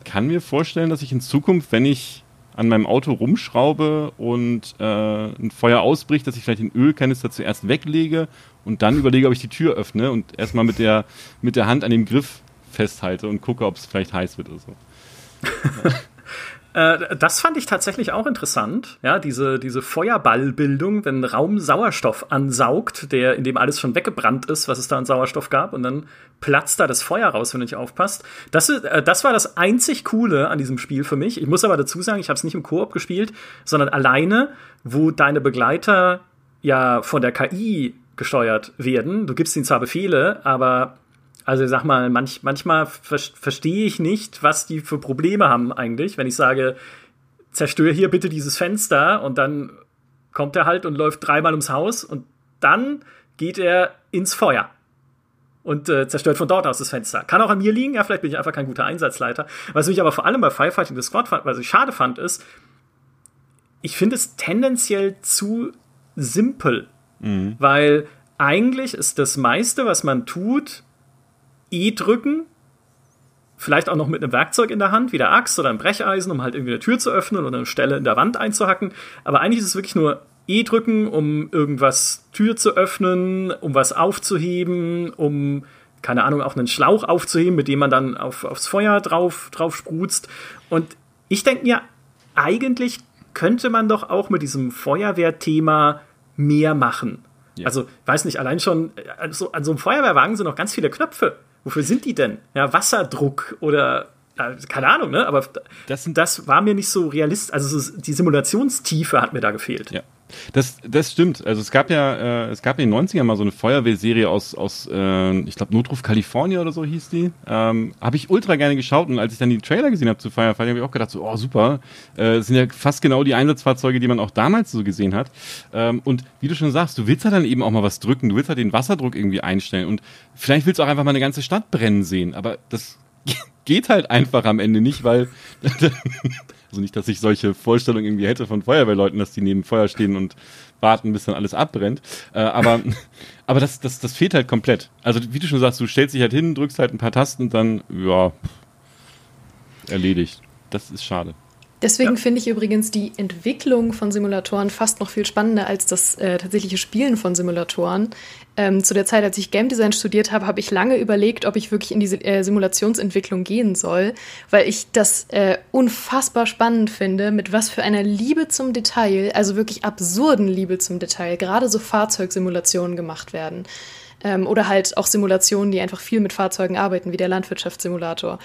kann mir vorstellen, dass ich in Zukunft, wenn ich an meinem Auto rumschraube und äh, ein Feuer ausbricht, dass ich vielleicht den Ölkanister zuerst weglege und dann überlege, ob ich die Tür öffne und erstmal mit der, mit der Hand an dem Griff festhalte und gucke, ob es vielleicht heiß wird oder so. Äh, das fand ich tatsächlich auch interessant, ja, diese, diese Feuerballbildung, wenn Raum Sauerstoff ansaugt, der, in dem alles schon weggebrannt ist, was es da an Sauerstoff gab, und dann platzt da das Feuer raus, wenn du nicht aufpasst. Das, äh, das war das einzig Coole an diesem Spiel für mich. Ich muss aber dazu sagen, ich habe es nicht im Koop gespielt, sondern alleine, wo deine Begleiter ja von der KI gesteuert werden. Du gibst ihnen zwar Befehle, aber also sag mal, manch, manchmal ver verstehe ich nicht, was die für Probleme haben eigentlich, wenn ich sage, zerstöre hier bitte dieses Fenster und dann kommt er halt und läuft dreimal ums Haus und dann geht er ins Feuer und äh, zerstört von dort aus das Fenster. Kann auch an mir liegen, ja, vielleicht bin ich einfach kein guter Einsatzleiter. Was mich aber vor allem bei Firefighting the Squad, was ich schade fand, ist, ich finde es tendenziell zu simpel, mhm. weil eigentlich ist das meiste, was man tut, E drücken, vielleicht auch noch mit einem Werkzeug in der Hand, wie der Axt oder ein Brecheisen, um halt irgendwie eine Tür zu öffnen oder eine Stelle in der Wand einzuhacken. Aber eigentlich ist es wirklich nur E drücken, um irgendwas Tür zu öffnen, um was aufzuheben, um keine Ahnung, auch einen Schlauch aufzuheben, mit dem man dann auf, aufs Feuer drauf, drauf sprutzt. Und ich denke mir, eigentlich könnte man doch auch mit diesem Feuerwehrthema mehr machen. Ja. Also, weiß nicht, allein schon also an so einem Feuerwehrwagen sind noch ganz viele Knöpfe. Wofür sind die denn? Ja, Wasserdruck oder keine Ahnung, ne? Aber das, das war mir nicht so realistisch. Also die Simulationstiefe hat mir da gefehlt. Ja. Das, das stimmt. Also es gab ja, äh, es gab in den 90ern mal so eine Feuerwehrserie aus, aus äh, ich glaube, Notruf California oder so hieß die. Ähm, habe ich ultra gerne geschaut und als ich dann die Trailer gesehen habe zu Firefighting, habe ich auch gedacht, so, oh super, äh, das sind ja fast genau die Einsatzfahrzeuge, die man auch damals so gesehen hat. Ähm, und wie du schon sagst, du willst ja dann eben auch mal was drücken, du willst halt den Wasserdruck irgendwie einstellen und vielleicht willst du auch einfach mal eine ganze Stadt brennen sehen, aber das geht halt einfach am Ende nicht, weil also nicht, dass ich solche Vorstellungen irgendwie hätte von Feuerwehrleuten, dass die neben Feuer stehen und warten, bis dann alles abbrennt. Äh, aber aber das, das, das fehlt halt komplett. Also wie du schon sagst, du stellst dich halt hin, drückst halt ein paar Tasten und dann, ja, erledigt. Das ist schade. Deswegen ja. finde ich übrigens die Entwicklung von Simulatoren fast noch viel spannender als das äh, tatsächliche Spielen von Simulatoren. Ähm, zu der Zeit, als ich Game Design studiert habe, habe ich lange überlegt, ob ich wirklich in diese äh, Simulationsentwicklung gehen soll, weil ich das äh, unfassbar spannend finde, mit was für einer Liebe zum Detail, also wirklich absurden Liebe zum Detail, gerade so Fahrzeugsimulationen gemacht werden. Ähm, oder halt auch Simulationen, die einfach viel mit Fahrzeugen arbeiten, wie der Landwirtschaftssimulator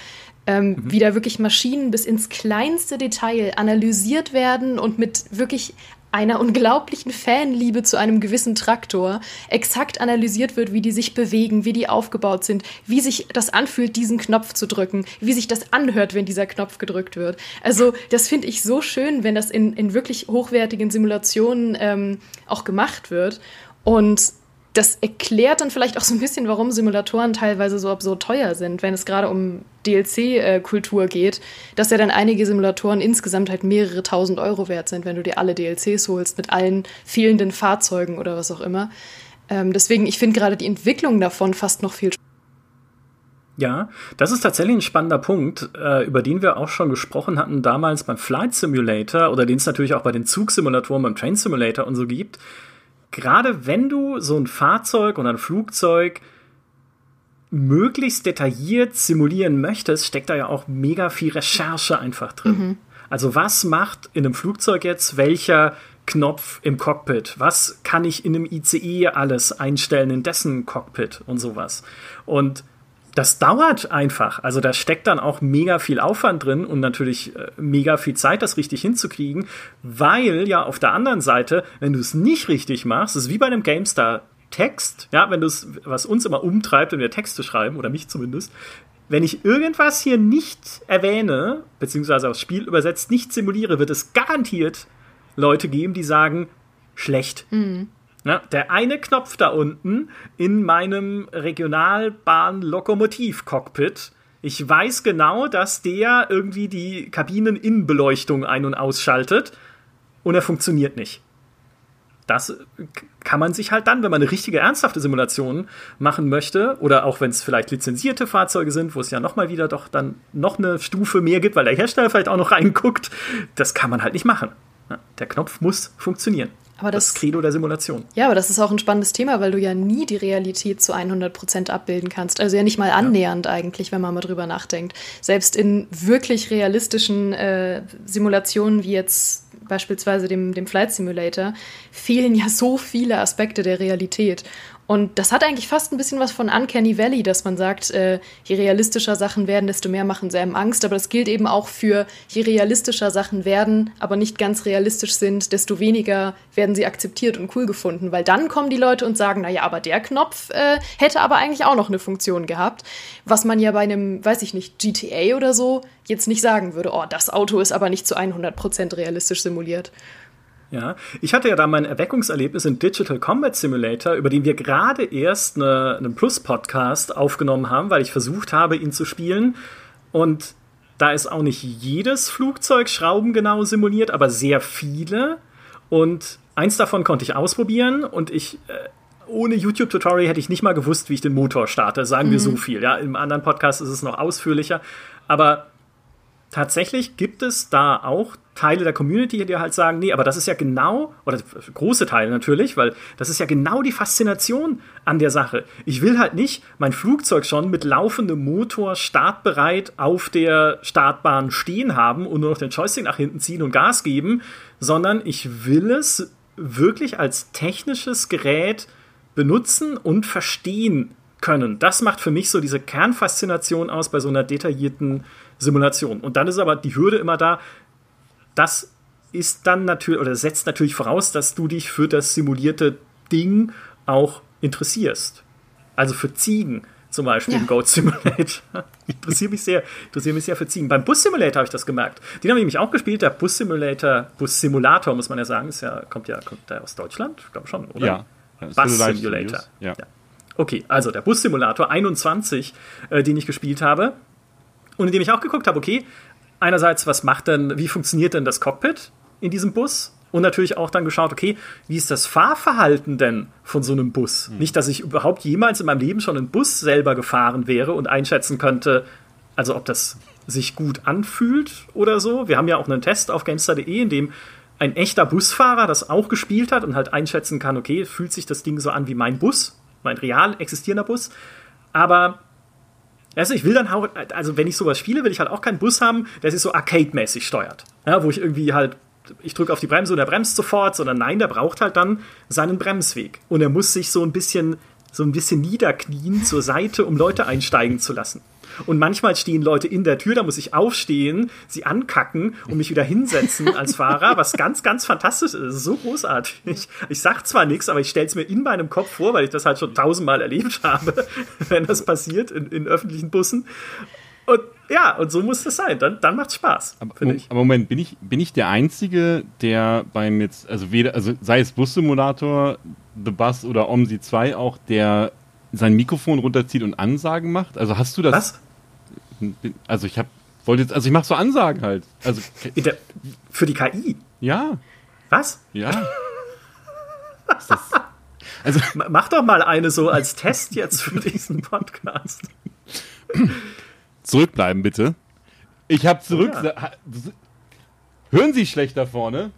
ähm, mhm. wie da wirklich Maschinen bis ins kleinste Detail analysiert werden und mit wirklich einer unglaublichen Fanliebe zu einem gewissen Traktor exakt analysiert wird, wie die sich bewegen, wie die aufgebaut sind, wie sich das anfühlt, diesen Knopf zu drücken, wie sich das anhört, wenn dieser Knopf gedrückt wird. Also das finde ich so schön, wenn das in, in wirklich hochwertigen Simulationen ähm, auch gemacht wird. Und das erklärt dann vielleicht auch so ein bisschen, warum Simulatoren teilweise so absurd teuer sind, wenn es gerade um DLC-Kultur geht, dass ja dann einige Simulatoren insgesamt halt mehrere tausend Euro wert sind, wenn du dir alle DLCs holst mit allen fehlenden Fahrzeugen oder was auch immer. Ähm, deswegen, ich finde gerade die Entwicklung davon fast noch viel ja, das ist tatsächlich ein spannender Punkt, äh, über den wir auch schon gesprochen hatten damals beim Flight Simulator oder den es natürlich auch bei den Zugsimulatoren beim Train Simulator und so gibt gerade wenn du so ein Fahrzeug oder ein Flugzeug möglichst detailliert simulieren möchtest, steckt da ja auch mega viel Recherche einfach drin. Mhm. Also was macht in einem Flugzeug jetzt welcher Knopf im Cockpit? Was kann ich in einem ICE alles einstellen in dessen Cockpit und sowas? Und das dauert einfach. Also da steckt dann auch mega viel Aufwand drin und natürlich äh, mega viel Zeit, das richtig hinzukriegen, weil ja auf der anderen Seite, wenn du es nicht richtig machst, ist wie bei einem GameStar Text, ja, wenn du es, was uns immer umtreibt, wenn wir Texte schreiben, oder mich zumindest, wenn ich irgendwas hier nicht erwähne, beziehungsweise aufs Spiel übersetzt nicht simuliere, wird es garantiert Leute geben, die sagen, schlecht. Mhm. Ja, der eine Knopf da unten in meinem Regionalbahn-Lokomotiv-Cockpit. Ich weiß genau, dass der irgendwie die Kabineninnenbeleuchtung ein- und ausschaltet und er funktioniert nicht. Das kann man sich halt dann, wenn man eine richtige ernsthafte Simulation machen möchte, oder auch wenn es vielleicht lizenzierte Fahrzeuge sind, wo es ja nochmal wieder doch dann noch eine Stufe mehr gibt, weil der Hersteller vielleicht auch noch reinguckt, das kann man halt nicht machen. Der Knopf muss funktionieren. Aber das, das Credo der Simulation. Ja, aber das ist auch ein spannendes Thema, weil du ja nie die Realität zu 100 Prozent abbilden kannst. Also ja nicht mal annähernd ja. eigentlich, wenn man mal drüber nachdenkt. Selbst in wirklich realistischen äh, Simulationen wie jetzt beispielsweise dem, dem Flight Simulator fehlen ja so viele Aspekte der Realität. Und das hat eigentlich fast ein bisschen was von Uncanny Valley, dass man sagt, äh, je realistischer Sachen werden, desto mehr machen sie einem Angst. Aber das gilt eben auch für, je realistischer Sachen werden, aber nicht ganz realistisch sind, desto weniger werden sie akzeptiert und cool gefunden. Weil dann kommen die Leute und sagen, naja, aber der Knopf äh, hätte aber eigentlich auch noch eine Funktion gehabt. Was man ja bei einem, weiß ich nicht, GTA oder so jetzt nicht sagen würde, oh, das Auto ist aber nicht zu 100% realistisch simuliert. Ja, ich hatte ja da mein Erweckungserlebnis in Digital Combat Simulator, über den wir gerade erst eine, einen Plus-Podcast aufgenommen haben, weil ich versucht habe, ihn zu spielen. Und da ist auch nicht jedes Flugzeug schraubengenau simuliert, aber sehr viele. Und eins davon konnte ich ausprobieren und ich. Äh, ohne YouTube-Tutorial hätte ich nicht mal gewusst, wie ich den Motor starte, sagen mhm. wir so viel. Ja, im anderen Podcast ist es noch ausführlicher. Aber tatsächlich gibt es da auch Teile der Community, die halt sagen, nee, aber das ist ja genau, oder große Teile natürlich, weil das ist ja genau die Faszination an der Sache. Ich will halt nicht mein Flugzeug schon mit laufendem Motor startbereit auf der Startbahn stehen haben und nur noch den Joystick nach hinten ziehen und Gas geben, sondern ich will es wirklich als technisches Gerät benutzen und verstehen können. Das macht für mich so diese Kernfaszination aus bei so einer detaillierten Simulation. Und dann ist aber die Hürde immer da, das ist dann natürlich, oder setzt natürlich voraus, dass du dich für das simulierte Ding auch interessierst. Also für Ziegen zum Beispiel ja. im Goat Simulator. interessiere mich sehr, interessiere mich sehr für Ziegen. Beim Bus Simulator habe ich das gemerkt. Den habe ich nämlich auch gespielt. Der Bus Simulator, Bus Simulator muss man ja sagen, ist ja, kommt ja, kommt der aus Deutschland, ich glaube schon, oder? Ja. Bus Simulator. Ja. ja. Okay, also der Bus Simulator 21, äh, den ich gespielt habe, Und indem ich auch geguckt habe, okay, einerseits, was macht denn, wie funktioniert denn das Cockpit in diesem Bus? Und natürlich auch dann geschaut, okay, wie ist das Fahrverhalten denn von so einem Bus? Mhm. Nicht, dass ich überhaupt jemals in meinem Leben schon einen Bus selber gefahren wäre und einschätzen könnte, also ob das sich gut anfühlt oder so. Wir haben ja auch einen Test auf Gamestar.de, in dem ein echter Busfahrer das auch gespielt hat und halt einschätzen kann, okay, fühlt sich das Ding so an wie mein Bus, mein real existierender Bus. Aber also ich will dann auch, also wenn ich sowas spiele, will ich halt auch keinen Bus haben, der sich so arcade-mäßig steuert. Ja, wo ich irgendwie halt, ich drücke auf die Bremse und der bremst sofort, sondern nein, der braucht halt dann seinen Bremsweg. Und er muss sich so ein bisschen, so ein bisschen niederknien zur Seite, um Leute einsteigen zu lassen. Und manchmal stehen Leute in der Tür, da muss ich aufstehen, sie ankacken und mich wieder hinsetzen als Fahrer, was ganz, ganz fantastisch ist. so großartig. Ich, ich sag zwar nichts, aber ich stelle es mir in meinem Kopf vor, weil ich das halt schon tausendmal erlebt habe, wenn das passiert in, in öffentlichen Bussen. Und ja, und so muss das sein. Dann, dann macht es Spaß. Aber, aber, Moment, bin ich, bin ich der Einzige, der beim jetzt, also weder, also sei es Bus-Simulator, The Bus oder OMSI 2 auch, der sein Mikrofon runterzieht und Ansagen macht? Also hast du das? Was? Also ich habe wollte jetzt, also ich mache so Ansagen halt. Also der, für die KI. Ja. Was? Ja. also mach doch mal eine so als Test jetzt für diesen Podcast. Zurückbleiben bitte. Ich habe zurück. Oh ja. Hören Sie schlecht da vorne?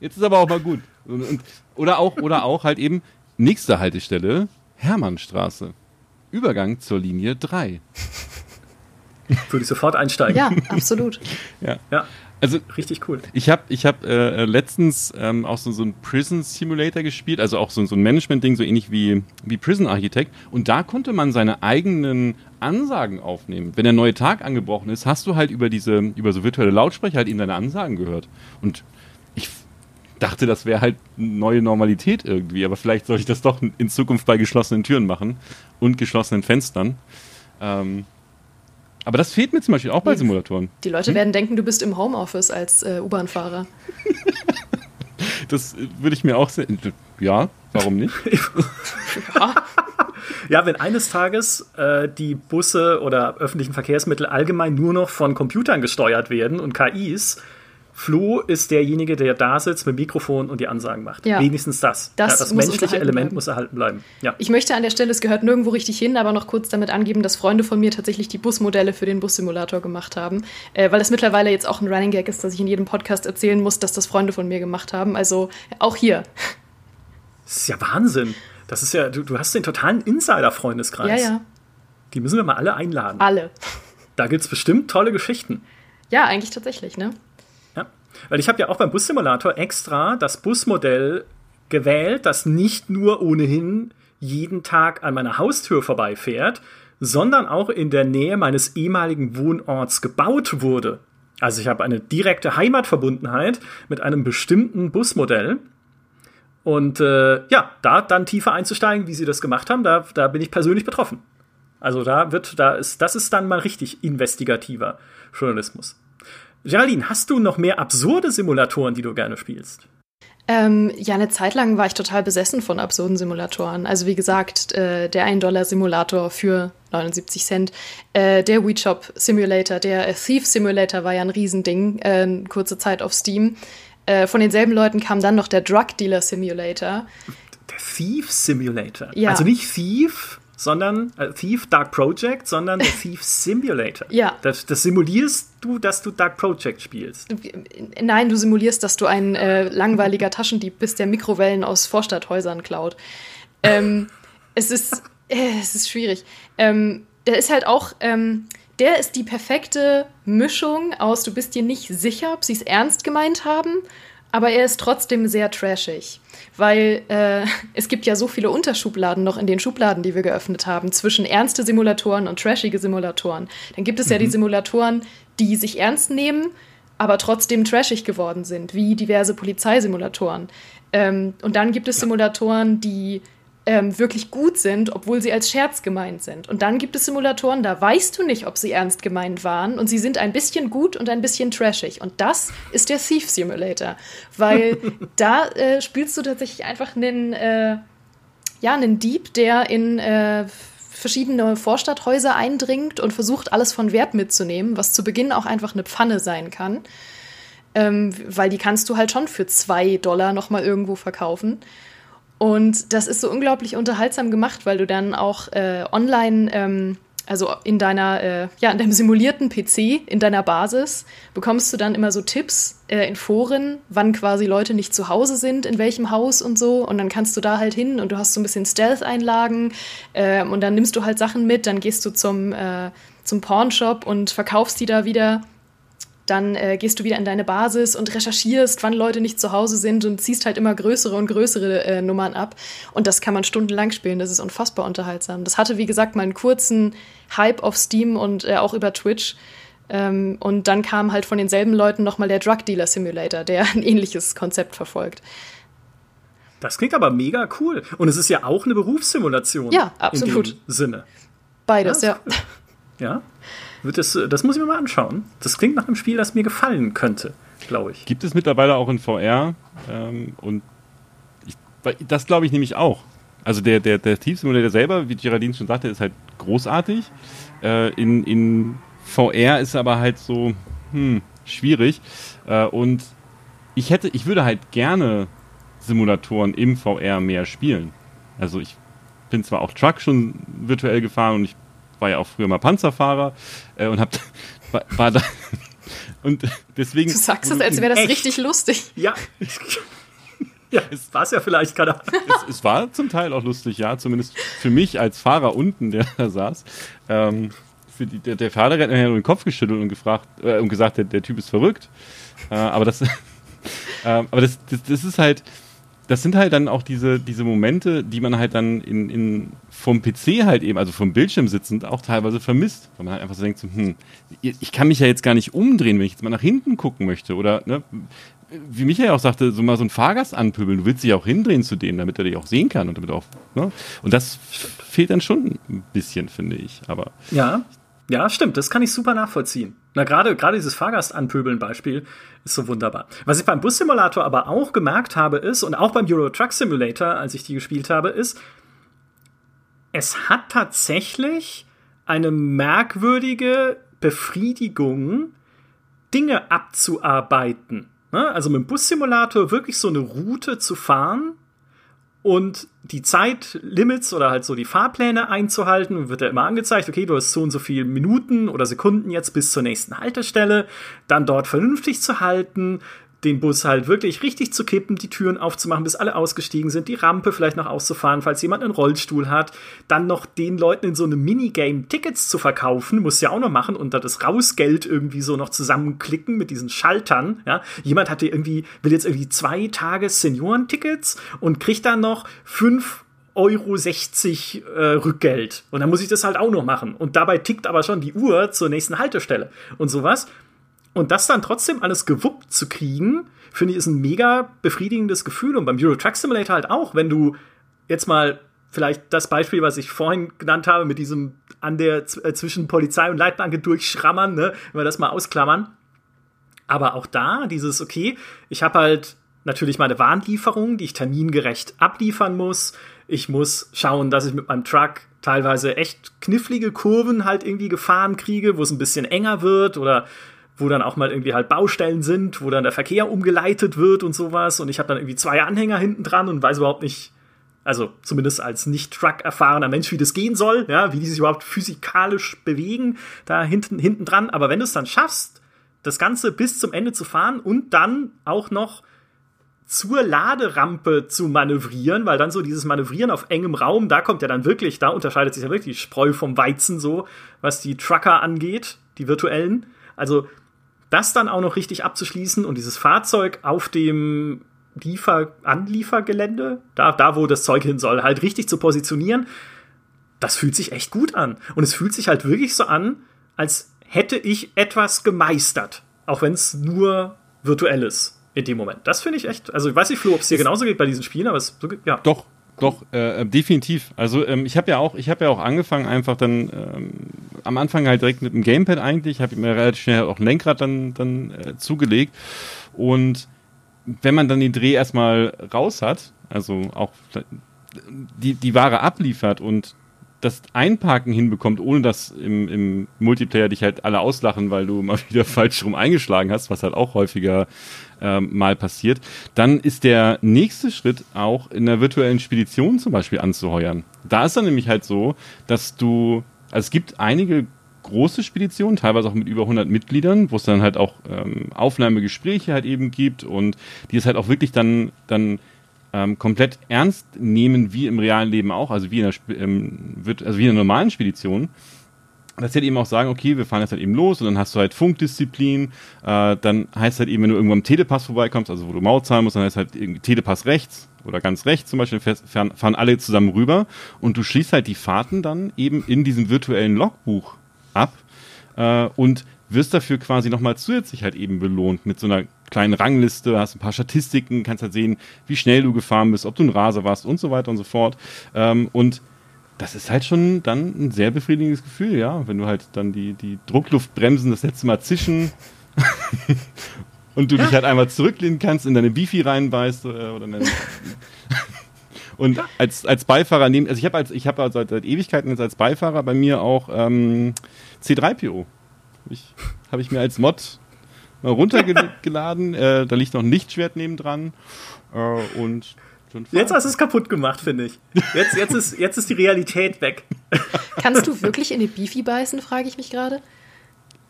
Jetzt ist aber auch mal gut. Und, und, oder auch oder auch halt eben nächste Haltestelle Hermannstraße. Übergang zur Linie 3. Würde ich sofort einsteigen. Ja, absolut. ja. ja. Also richtig cool. Ich habe ich hab, äh, letztens ähm, auch so, so einen Prison Simulator gespielt, also auch so, so ein Management-Ding, so ähnlich wie, wie Prison Architect. Und da konnte man seine eigenen Ansagen aufnehmen. Wenn der neue Tag angebrochen ist, hast du halt über diese, über so virtuelle Lautsprecher halt eben deine Ansagen gehört. Und ich dachte, das wäre halt neue Normalität irgendwie. Aber vielleicht soll ich das doch in Zukunft bei geschlossenen Türen machen und geschlossenen Fenstern. Ähm, aber das fehlt mir zum Beispiel auch bei Simulatoren. Die Leute hm? werden denken, du bist im Homeoffice als äh, U-Bahn-Fahrer. das würde ich mir auch sehen. Ja, warum nicht? ja. ja, wenn eines Tages äh, die Busse oder öffentlichen Verkehrsmittel allgemein nur noch von Computern gesteuert werden und KIs, Flo ist derjenige, der da sitzt mit Mikrofon und die Ansagen macht. Ja. Wenigstens das. Das, ja, das menschliche Element bleiben. muss erhalten bleiben. Ja. Ich möchte an der Stelle, es gehört nirgendwo richtig hin, aber noch kurz damit angeben, dass Freunde von mir tatsächlich die Busmodelle für den Bussimulator gemacht haben. Äh, weil es mittlerweile jetzt auch ein Running Gag ist, dass ich in jedem Podcast erzählen muss, dass das Freunde von mir gemacht haben. Also auch hier. Das ist ja Wahnsinn. Das ist ja, du, du hast den totalen Insider-Freundeskreis. Ja, ja. Die müssen wir mal alle einladen. Alle. Da gibt es bestimmt tolle Geschichten. Ja, eigentlich tatsächlich, ne? Weil ich habe ja auch beim Bussimulator extra das Busmodell gewählt, das nicht nur ohnehin jeden Tag an meiner Haustür vorbeifährt, sondern auch in der Nähe meines ehemaligen Wohnorts gebaut wurde. Also ich habe eine direkte Heimatverbundenheit mit einem bestimmten Busmodell. Und äh, ja, da dann tiefer einzusteigen, wie sie das gemacht haben, da, da bin ich persönlich betroffen. Also da wird, da ist, das ist dann mal richtig investigativer Journalismus. Geraldine, hast du noch mehr absurde Simulatoren, die du gerne spielst? Ähm, ja, eine Zeit lang war ich total besessen von absurden Simulatoren. Also wie gesagt, äh, der 1-Dollar-Simulator für 79 Cent, äh, der WeShop Simulator, der Thief Simulator war ja ein Riesending, äh, kurze Zeit auf Steam. Äh, von denselben Leuten kam dann noch der Drug Dealer Simulator. Der Thief Simulator? Ja. Also nicht Thief, sondern äh, Thief Dark Project, sondern der Thief Simulator. ja. Das, das, simulierst du, dass du Dark Project spielst. Nein, du simulierst, dass du ein äh, langweiliger Taschendieb bist, der Mikrowellen aus Vorstadthäusern klaut. Ähm, es ist, äh, es ist schwierig. Ähm, der ist halt auch, ähm, der ist die perfekte Mischung aus, du bist dir nicht sicher, ob sie es ernst gemeint haben aber er ist trotzdem sehr trashig, weil äh, es gibt ja so viele Unterschubladen noch in den Schubladen, die wir geöffnet haben, zwischen ernste Simulatoren und trashige Simulatoren. Dann gibt es mhm. ja die mhm. Simulatoren, die sich ernst nehmen, aber trotzdem trashig geworden sind, wie diverse Polizeisimulatoren. Ähm, und dann gibt es Simulatoren, die ähm, wirklich gut sind, obwohl sie als Scherz gemeint sind. Und dann gibt es Simulatoren, da weißt du nicht, ob sie ernst gemeint waren und sie sind ein bisschen gut und ein bisschen trashig. Und das ist der Thief Simulator, weil da äh, spielst du tatsächlich einfach einen, äh, ja, einen Dieb, der in äh, verschiedene Vorstadthäuser eindringt und versucht, alles von Wert mitzunehmen, was zu Beginn auch einfach eine Pfanne sein kann. Ähm, weil die kannst du halt schon für zwei Dollar nochmal irgendwo verkaufen. Und das ist so unglaublich unterhaltsam gemacht, weil du dann auch äh, online ähm, also in deiner, äh, ja, in deinem simulierten PC, in deiner Basis, bekommst du dann immer so Tipps äh, in Foren, wann quasi Leute nicht zu Hause sind, in welchem Haus und so. Und dann kannst du da halt hin und du hast so ein bisschen Stealth-Einlagen äh, und dann nimmst du halt Sachen mit, dann gehst du zum, äh, zum Pornshop und verkaufst die da wieder dann äh, gehst du wieder in deine Basis und recherchierst, wann Leute nicht zu Hause sind und ziehst halt immer größere und größere äh, Nummern ab. Und das kann man stundenlang spielen. Das ist unfassbar unterhaltsam. Das hatte, wie gesagt, mal einen kurzen Hype auf Steam und äh, auch über Twitch. Ähm, und dann kam halt von denselben Leuten nochmal der Drug Dealer Simulator, der ein ähnliches Konzept verfolgt. Das klingt aber mega cool. Und es ist ja auch eine Berufssimulation. Ja, absolut. In dem Sinne. Beides, ja. Cool. Ja. Das, das muss ich mir mal anschauen. Das klingt nach einem Spiel, das mir gefallen könnte, glaube ich. Gibt es mittlerweile auch in VR. Ähm, und ich, das glaube ich nämlich auch. Also der, der, der Thief Simulator selber, wie Geraldine schon sagte, ist halt großartig. Äh, in, in VR ist aber halt so hm, schwierig. Äh, und ich hätte, ich würde halt gerne Simulatoren im VR mehr spielen. Also ich bin zwar auch Truck schon virtuell gefahren und ich war ja auch früher mal Panzerfahrer äh, und hab war, war da und deswegen. Du sagst es, als wäre das echt? richtig lustig. Ja. Ja, es war es ja vielleicht gerade. Es, es, war zum Teil auch lustig, ja, zumindest für mich als Fahrer unten, der da saß. Ähm, für die, der, der Fahrer hat mir nur den Kopf geschüttelt und gefragt äh, und gesagt, der, der Typ ist verrückt. Äh, aber das, äh, aber das, das, das ist halt, das sind halt dann auch diese, diese Momente, die man halt dann in, in, vom PC halt eben, also vom Bildschirm sitzend, auch teilweise vermisst. Weil man halt einfach so denkt, so, hm, ich kann mich ja jetzt gar nicht umdrehen, wenn ich jetzt mal nach hinten gucken möchte. Oder, ne, wie Michael auch sagte, so mal so einen Fahrgast anpöbeln. Du willst dich auch hindrehen zu denen, damit er dich auch sehen kann und damit auch, ne? Und das fehlt dann schon ein bisschen, finde ich. Aber. Ja, ja, stimmt. Das kann ich super nachvollziehen. Na, gerade, gerade dieses Fahrgast-Anpöbeln-Beispiel ist so wunderbar. Was ich beim Bus-Simulator aber auch gemerkt habe, ist, und auch beim Euro Truck Simulator, als ich die gespielt habe, ist, es hat tatsächlich eine merkwürdige Befriedigung, Dinge abzuarbeiten. Ne? Also mit dem Bus-Simulator wirklich so eine Route zu fahren, und die Zeitlimits oder halt so die Fahrpläne einzuhalten, wird ja immer angezeigt, okay, du hast so und so viele Minuten oder Sekunden jetzt bis zur nächsten Haltestelle, dann dort vernünftig zu halten, den Bus halt wirklich richtig zu kippen, die Türen aufzumachen, bis alle ausgestiegen sind, die Rampe vielleicht noch auszufahren, falls jemand einen Rollstuhl hat, dann noch den Leuten in so einem Minigame Tickets zu verkaufen, muss ja auch noch machen und da das Rausgeld irgendwie so noch zusammenklicken mit diesen Schaltern, ja. Jemand hatte irgendwie, will jetzt irgendwie zwei Tage Seniorentickets und kriegt dann noch fünf Euro 60 äh, Rückgeld. Und dann muss ich das halt auch noch machen. Und dabei tickt aber schon die Uhr zur nächsten Haltestelle und sowas. Und das dann trotzdem alles gewuppt zu kriegen, finde ich, ist ein mega befriedigendes Gefühl. Und beim Euro Truck Simulator halt auch, wenn du jetzt mal vielleicht das Beispiel, was ich vorhin genannt habe, mit diesem an der äh, zwischen Polizei und Leitplanke durchschrammern, ne, wenn wir das mal ausklammern. Aber auch da, dieses, okay, ich habe halt natürlich meine Warnlieferung, die ich termingerecht abliefern muss. Ich muss schauen, dass ich mit meinem Truck teilweise echt knifflige Kurven halt irgendwie gefahren kriege, wo es ein bisschen enger wird oder wo dann auch mal irgendwie halt Baustellen sind, wo dann der Verkehr umgeleitet wird und sowas. Und ich habe dann irgendwie zwei Anhänger hinten dran und weiß überhaupt nicht, also zumindest als nicht Truck erfahrener Mensch, wie das gehen soll, ja, wie die sich überhaupt physikalisch bewegen, da hinten, hinten dran. Aber wenn du es dann schaffst, das Ganze bis zum Ende zu fahren und dann auch noch zur Laderampe zu manövrieren, weil dann so dieses Manövrieren auf engem Raum, da kommt ja dann wirklich, da unterscheidet sich ja wirklich die Spreu vom Weizen so, was die Trucker angeht, die virtuellen. Also das dann auch noch richtig abzuschließen und dieses Fahrzeug auf dem Liefer Anliefergelände, da, da wo das Zeug hin soll, halt richtig zu positionieren, das fühlt sich echt gut an. Und es fühlt sich halt wirklich so an, als hätte ich etwas gemeistert. Auch wenn es nur virtuell ist in dem Moment. Das finde ich echt, also ich weiß nicht, Flo, ob es dir genauso geht bei diesen Spielen, aber es ja. Doch, doch, äh, definitiv. Also ähm, ich habe ja auch, ich habe ja auch angefangen, einfach dann ähm, am Anfang halt direkt mit dem Gamepad eigentlich, Ich habe mir relativ schnell auch ein Lenkrad dann, dann äh, zugelegt. Und wenn man dann den Dreh erstmal raus hat, also auch die, die Ware abliefert und das Einparken hinbekommt, ohne dass im, im Multiplayer dich halt alle auslachen, weil du mal wieder falsch rum eingeschlagen hast, was halt auch häufiger ähm, mal passiert, dann ist der nächste Schritt auch in der virtuellen Spedition zum Beispiel anzuheuern. Da ist dann nämlich halt so, dass du, also es gibt einige große Speditionen, teilweise auch mit über 100 Mitgliedern, wo es dann halt auch ähm, Aufnahmegespräche halt eben gibt und die es halt auch wirklich dann, dann ähm, komplett ernst nehmen, wie im realen Leben auch, also wie in der, ähm, also wie in einer normalen Spedition. Dass sie halt eben auch sagen, okay, wir fahren jetzt halt eben los und dann hast du halt Funkdisziplin, äh, dann heißt halt eben, wenn du irgendwo am Telepass vorbeikommst, also wo du Maut zahlen musst, dann heißt halt irgendwie Telepass rechts oder ganz rechts zum Beispiel, fahren, fahren alle zusammen rüber und du schließt halt die Fahrten dann eben in diesem virtuellen Logbuch ab äh, und wirst dafür quasi nochmal zusätzlich halt eben belohnt mit so einer kleinen Rangliste, hast ein paar Statistiken, kannst halt sehen, wie schnell du gefahren bist, ob du ein Raser warst und so weiter und so fort. Ähm, und das ist halt schon dann ein sehr befriedigendes Gefühl, ja, wenn du halt dann die, die Druckluftbremsen das letzte Mal zischen und du dich halt einmal zurücklehnen kannst, in deine Bifi reinbeißt äh, oder in Und als, als Beifahrer nehmen, also ich habe als ich habe also seit Ewigkeiten jetzt als Beifahrer bei mir auch ähm, C3PO. Habe ich, hab ich mir als Mod mal runtergeladen. äh, da liegt noch ein Lichtschwert nebendran. Äh, und Jetzt hast du es kaputt gemacht, finde ich. Jetzt, jetzt, ist, jetzt ist die Realität weg. Kannst du wirklich in die Beefy beißen, frage ich mich gerade.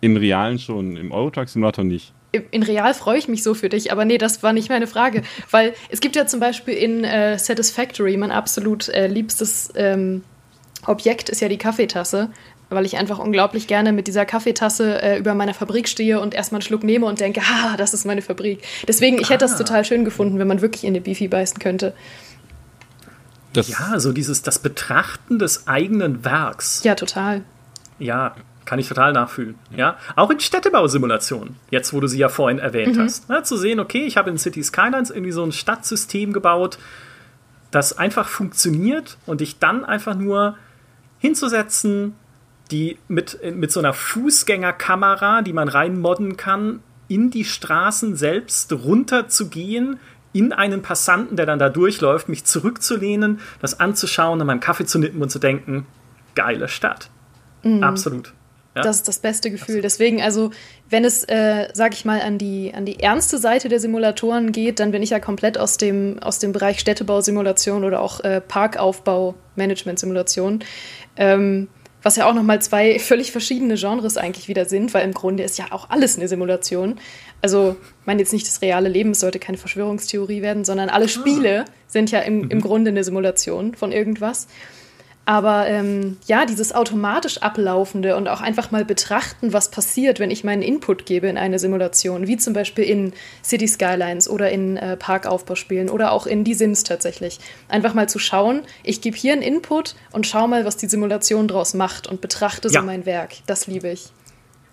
Im Realen schon, im Eurotruck Simulator nicht. In Real freue ich mich so für dich, aber nee, das war nicht meine Frage. Weil es gibt ja zum Beispiel in äh, Satisfactory mein absolut äh, liebstes ähm, Objekt ist ja die Kaffeetasse weil ich einfach unglaublich gerne mit dieser Kaffeetasse äh, über meiner Fabrik stehe und erstmal einen Schluck nehme und denke, ah, das ist meine Fabrik. Deswegen, ich ah. hätte das ah. total schön gefunden, wenn man wirklich in eine Beefy beißen könnte. Das ja, so dieses, das Betrachten des eigenen Werks. Ja, total. Ja, kann ich total nachfühlen. Ja, auch in Städtebausimulationen, jetzt wo du sie ja vorhin erwähnt mhm. hast. Ja, zu sehen, okay, ich habe in City Skylines irgendwie so ein Stadtsystem gebaut, das einfach funktioniert und dich dann einfach nur hinzusetzen, die mit, mit so einer Fußgängerkamera, die man reinmodden kann, in die Straßen selbst runter zu gehen, in einen Passanten, der dann da durchläuft, mich zurückzulehnen, das anzuschauen, an meinem Kaffee zu nippen und zu denken, geile Stadt. Mhm. Absolut. Ja? Das ist das beste Gefühl. Deswegen, also, wenn es, äh, sag ich mal, an die, an die ernste Seite der Simulatoren geht, dann bin ich ja komplett aus dem, aus dem Bereich Städtebausimulation oder auch äh, Parkaufbau-Management-Simulation. Ähm, was ja auch nochmal zwei völlig verschiedene Genres eigentlich wieder sind, weil im Grunde ist ja auch alles eine Simulation. Also, ich meine jetzt nicht das reale Leben, es sollte keine Verschwörungstheorie werden, sondern alle Spiele sind ja im, im mhm. Grunde eine Simulation von irgendwas. Aber ähm, ja, dieses automatisch ablaufende und auch einfach mal betrachten, was passiert, wenn ich meinen Input gebe in eine Simulation, wie zum Beispiel in City Skylines oder in äh, Parkaufbauspielen oder auch in die Sims tatsächlich. Einfach mal zu schauen, ich gebe hier einen Input und schau mal, was die Simulation draus macht und betrachte ja. so mein Werk. Das liebe ich.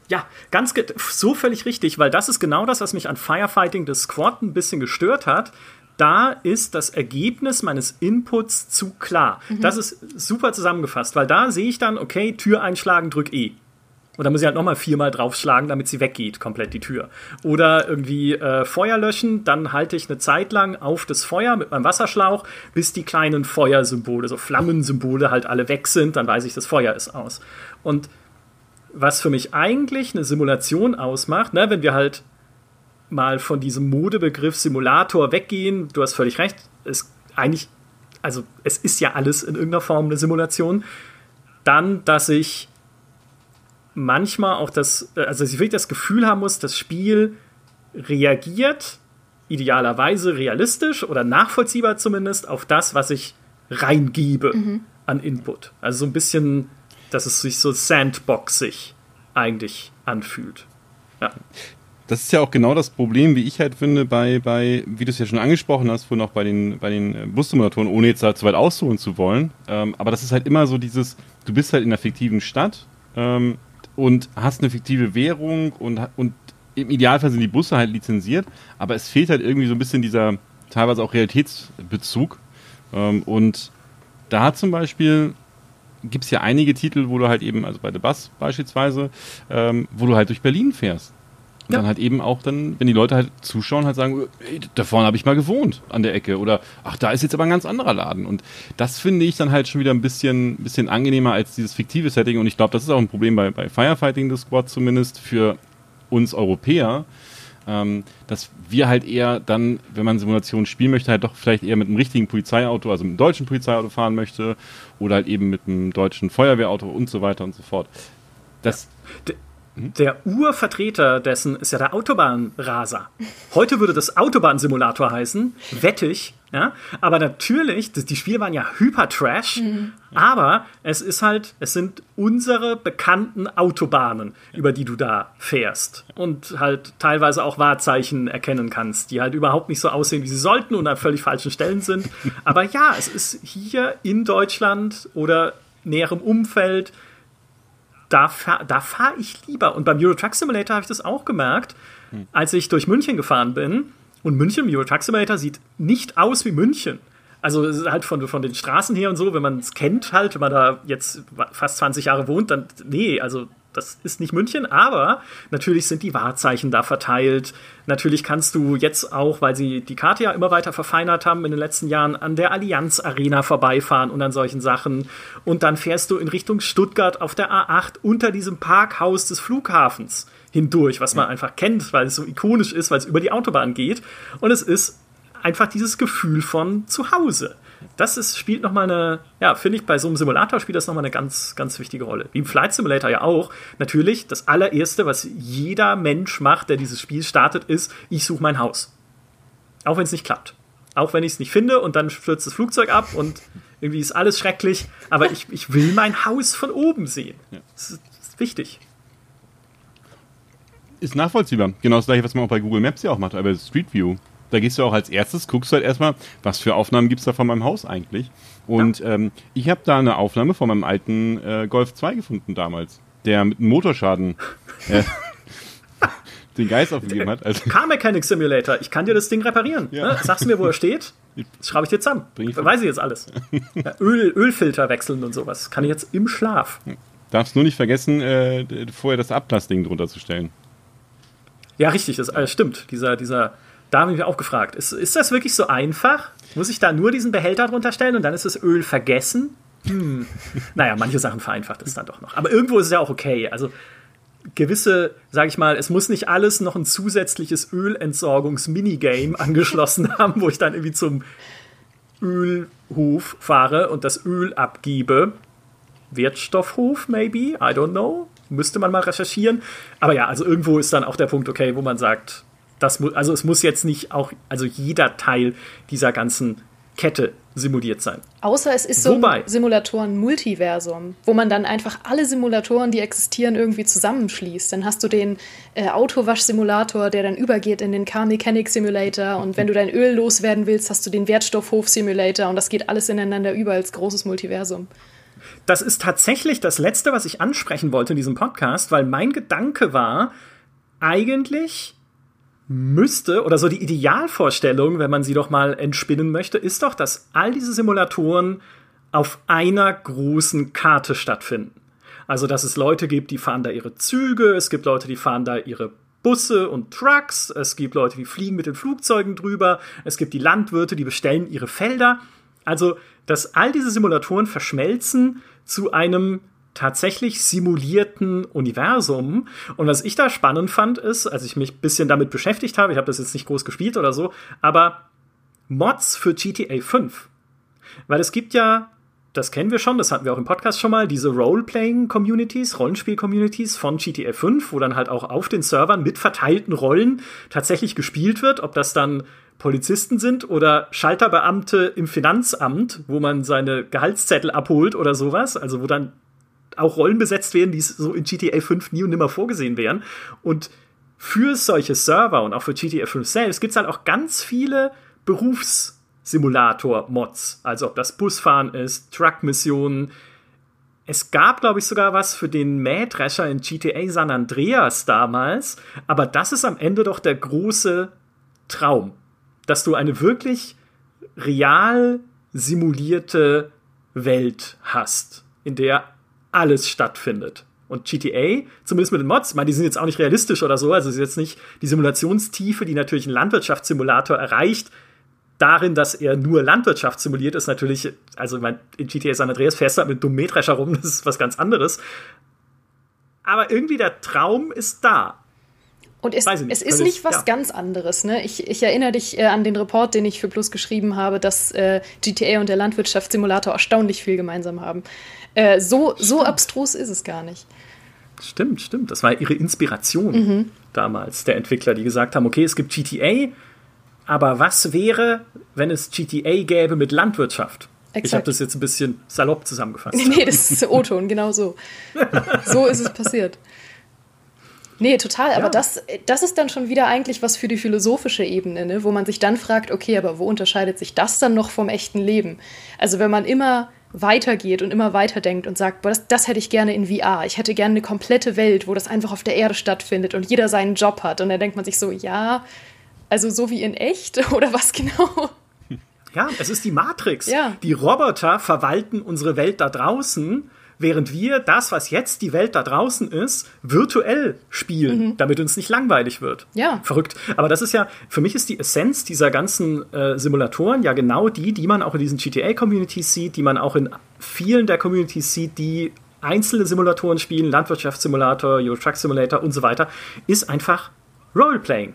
Ja, ganz so völlig richtig, weil das ist genau das, was mich an Firefighting the Squad ein bisschen gestört hat da ist das Ergebnis meines Inputs zu klar. Mhm. Das ist super zusammengefasst, weil da sehe ich dann, okay, Tür einschlagen, drück E. Und dann muss ich halt nochmal viermal draufschlagen, damit sie weggeht, komplett die Tür. Oder irgendwie äh, Feuer löschen, dann halte ich eine Zeit lang auf das Feuer mit meinem Wasserschlauch, bis die kleinen Feuersymbole, so Flammensymbole halt alle weg sind, dann weiß ich, das Feuer ist aus. Und was für mich eigentlich eine Simulation ausmacht, ne, wenn wir halt mal von diesem Modebegriff Simulator weggehen, du hast völlig recht, es eigentlich, also es ist ja alles in irgendeiner Form eine Simulation, dann, dass ich manchmal auch das, also dass ich wirklich das Gefühl haben muss, das Spiel reagiert idealerweise realistisch oder nachvollziehbar zumindest auf das, was ich reingebe mhm. an Input. Also so ein bisschen, dass es sich so sandboxig eigentlich anfühlt. Ja das ist ja auch genau das Problem, wie ich halt finde, bei, bei wie du es ja schon angesprochen hast, vorhin auch bei den, bei den äh, Bussimulatoren, ohne jetzt da zu weit ausholen zu wollen. Ähm, aber das ist halt immer so dieses, du bist halt in einer fiktiven Stadt ähm, und hast eine fiktive Währung und, und im Idealfall sind die Busse halt lizenziert, aber es fehlt halt irgendwie so ein bisschen dieser teilweise auch Realitätsbezug. Ähm, und da zum Beispiel gibt es ja einige Titel, wo du halt eben, also bei The Bus beispielsweise, ähm, wo du halt durch Berlin fährst. Und ja. dann halt eben auch dann, wenn die Leute halt zuschauen, halt sagen, ey, da vorne habe ich mal gewohnt an der Ecke oder ach, da ist jetzt aber ein ganz anderer Laden. Und das finde ich dann halt schon wieder ein bisschen, bisschen angenehmer als dieses fiktive Setting. Und ich glaube, das ist auch ein Problem bei, bei Firefighting the Squad zumindest für uns Europäer, ähm, dass wir halt eher dann, wenn man Simulationen spielen möchte, halt doch vielleicht eher mit einem richtigen Polizeiauto, also mit einem deutschen Polizeiauto fahren möchte oder halt eben mit einem deutschen Feuerwehrauto und so weiter und so fort. Das ja. Der Urvertreter dessen ist ja der Autobahnraser. Heute würde das Autobahnsimulator heißen, wettig. Ja? Aber natürlich, die Spiele waren ja hyper-trash, mhm. aber es ist halt, es sind unsere bekannten Autobahnen, über die du da fährst. Und halt teilweise auch Wahrzeichen erkennen kannst, die halt überhaupt nicht so aussehen, wie sie sollten und an völlig falschen Stellen sind. aber ja, es ist hier in Deutschland oder näherem Umfeld da, da fahre ich lieber. Und beim Euro Truck Simulator habe ich das auch gemerkt, hm. als ich durch München gefahren bin. Und München im Euro Truck Simulator sieht nicht aus wie München. Also halt von, von den Straßen her und so, wenn man es kennt, halt, wenn man da jetzt fast 20 Jahre wohnt, dann nee, also das ist nicht München, aber natürlich sind die Wahrzeichen da verteilt. Natürlich kannst du jetzt auch, weil sie die Karte ja immer weiter verfeinert haben in den letzten Jahren, an der Allianz Arena vorbeifahren und an solchen Sachen. Und dann fährst du in Richtung Stuttgart auf der A8 unter diesem Parkhaus des Flughafens hindurch, was man ja. einfach kennt, weil es so ikonisch ist, weil es über die Autobahn geht. Und es ist einfach dieses Gefühl von zu Hause das ist, spielt nochmal eine, ja, finde ich, bei so einem Simulator spielt das nochmal eine ganz, ganz wichtige Rolle. Wie im Flight Simulator ja auch. Natürlich, das allererste, was jeder Mensch macht, der dieses Spiel startet, ist, ich suche mein Haus. Auch wenn es nicht klappt. Auch wenn ich es nicht finde und dann stürzt das Flugzeug ab und irgendwie ist alles schrecklich. Aber ich, ich will mein Haus von oben sehen. Das ist, das ist wichtig. Ist nachvollziehbar. Genau das gleiche, was man auch bei Google Maps ja auch macht, aber Street View. Da gehst du auch als erstes, guckst du halt erstmal, was für Aufnahmen gibt es da von meinem Haus eigentlich. Und ja. ähm, ich habe da eine Aufnahme von meinem alten äh, Golf 2 gefunden damals, der mit einem Motorschaden äh, den Geist aufgegeben hat. Also Car Mechanic Simulator, ich kann dir das Ding reparieren. Ja. Ne? Sagst du mir, wo er steht? Das schraube ich dir zusammen. Ich Weiß ich jetzt alles. Ja, Öl, Ölfilter wechseln und sowas. Kann ich jetzt im Schlaf. Darfst nur nicht vergessen, äh, vorher das Ablassding drunter zu stellen. Ja, richtig, das äh, stimmt. Dieser, dieser da habe ich mich auch gefragt, ist, ist das wirklich so einfach? Muss ich da nur diesen Behälter drunter stellen und dann ist das Öl vergessen? Hm. naja, manche Sachen vereinfacht es dann doch noch. Aber irgendwo ist es ja auch okay. Also gewisse, sage ich mal, es muss nicht alles noch ein zusätzliches Ölentsorgungs-Minigame angeschlossen haben, wo ich dann irgendwie zum Ölhof fahre und das Öl abgebe. Wertstoffhof, maybe? I don't know. Müsste man mal recherchieren. Aber ja, also irgendwo ist dann auch der Punkt okay, wo man sagt, das also es muss jetzt nicht auch, also jeder Teil dieser ganzen Kette simuliert sein. Außer es ist so Wobei, ein Simulatoren-Multiversum, wo man dann einfach alle Simulatoren, die existieren, irgendwie zusammenschließt. Dann hast du den äh, Autowasch-Simulator, der dann übergeht in den Car Mechanic Simulator und wenn du dein Öl loswerden willst, hast du den Wertstoffhof-Simulator und das geht alles ineinander über als großes Multiversum. Das ist tatsächlich das Letzte, was ich ansprechen wollte in diesem Podcast, weil mein Gedanke war, eigentlich müsste, oder so die Idealvorstellung, wenn man sie doch mal entspinnen möchte, ist doch, dass all diese Simulatoren auf einer großen Karte stattfinden. Also, dass es Leute gibt, die fahren da ihre Züge, es gibt Leute, die fahren da ihre Busse und Trucks, es gibt Leute, die fliegen mit den Flugzeugen drüber, es gibt die Landwirte, die bestellen ihre Felder. Also, dass all diese Simulatoren verschmelzen zu einem tatsächlich simulierten Universum. Und was ich da spannend fand, ist, als ich mich ein bisschen damit beschäftigt habe, ich habe das jetzt nicht groß gespielt oder so, aber Mods für GTA 5. Weil es gibt ja, das kennen wir schon, das hatten wir auch im Podcast schon mal, diese Role-Playing-Communities, Rollenspiel-Communities von GTA 5, wo dann halt auch auf den Servern mit verteilten Rollen tatsächlich gespielt wird, ob das dann Polizisten sind oder Schalterbeamte im Finanzamt, wo man seine Gehaltszettel abholt oder sowas, also wo dann auch Rollen besetzt werden, die so in GTA 5 nie und nimmer vorgesehen wären. Und für solche Server und auch für GTA 5 selbst gibt es halt auch ganz viele Berufssimulator-Mods. Also ob das Busfahren ist, Truck-Missionen. Es gab, glaube ich, sogar was für den Mähdrescher in GTA San Andreas damals. Aber das ist am Ende doch der große Traum. Dass du eine wirklich real simulierte Welt hast, in der alles stattfindet. Und GTA, zumindest mit den Mods, ich meine, die sind jetzt auch nicht realistisch oder so, also es ist jetzt nicht die Simulationstiefe, die natürlich ein Landwirtschaftssimulator erreicht, darin, dass er nur Landwirtschaft simuliert, ist natürlich, also mein, in GTA San Andreas fährst du halt mit einem Mähdrescher rum, das ist was ganz anderes. Aber irgendwie der Traum ist da. Und es, nicht, es ist nicht was ja. ganz anderes. Ne? Ich, ich erinnere dich äh, an den Report, den ich für Plus geschrieben habe, dass äh, GTA und der Landwirtschaftssimulator erstaunlich viel gemeinsam haben. Äh, so, so abstrus ist es gar nicht. Stimmt, stimmt. Das war ihre Inspiration mhm. damals, der Entwickler, die gesagt haben, okay, es gibt GTA, aber was wäre, wenn es GTA gäbe mit Landwirtschaft? Exakt. Ich habe das jetzt ein bisschen salopp zusammengefasst. nee, das ist O-Ton, genau so. so ist es passiert. Nee, total. Aber ja. das, das ist dann schon wieder eigentlich was für die philosophische Ebene, ne? wo man sich dann fragt, okay, aber wo unterscheidet sich das dann noch vom echten Leben? Also wenn man immer weitergeht und immer weiterdenkt und sagt, boah, das, das hätte ich gerne in VR. Ich hätte gerne eine komplette Welt, wo das einfach auf der Erde stattfindet und jeder seinen Job hat. Und dann denkt man sich so, ja, also so wie in echt oder was genau? Ja, es ist die Matrix. Ja. Die Roboter verwalten unsere Welt da draußen, während wir das, was jetzt die Welt da draußen ist, virtuell spielen, mhm. damit uns nicht langweilig wird. Ja. Verrückt. Aber das ist ja, für mich ist die Essenz dieser ganzen äh, Simulatoren ja genau die, die man auch in diesen GTA-Communities sieht, die man auch in vielen der Communities sieht, die einzelne Simulatoren spielen, Landwirtschaftssimulator, Euro Truck Simulator und so weiter, ist einfach Roleplaying.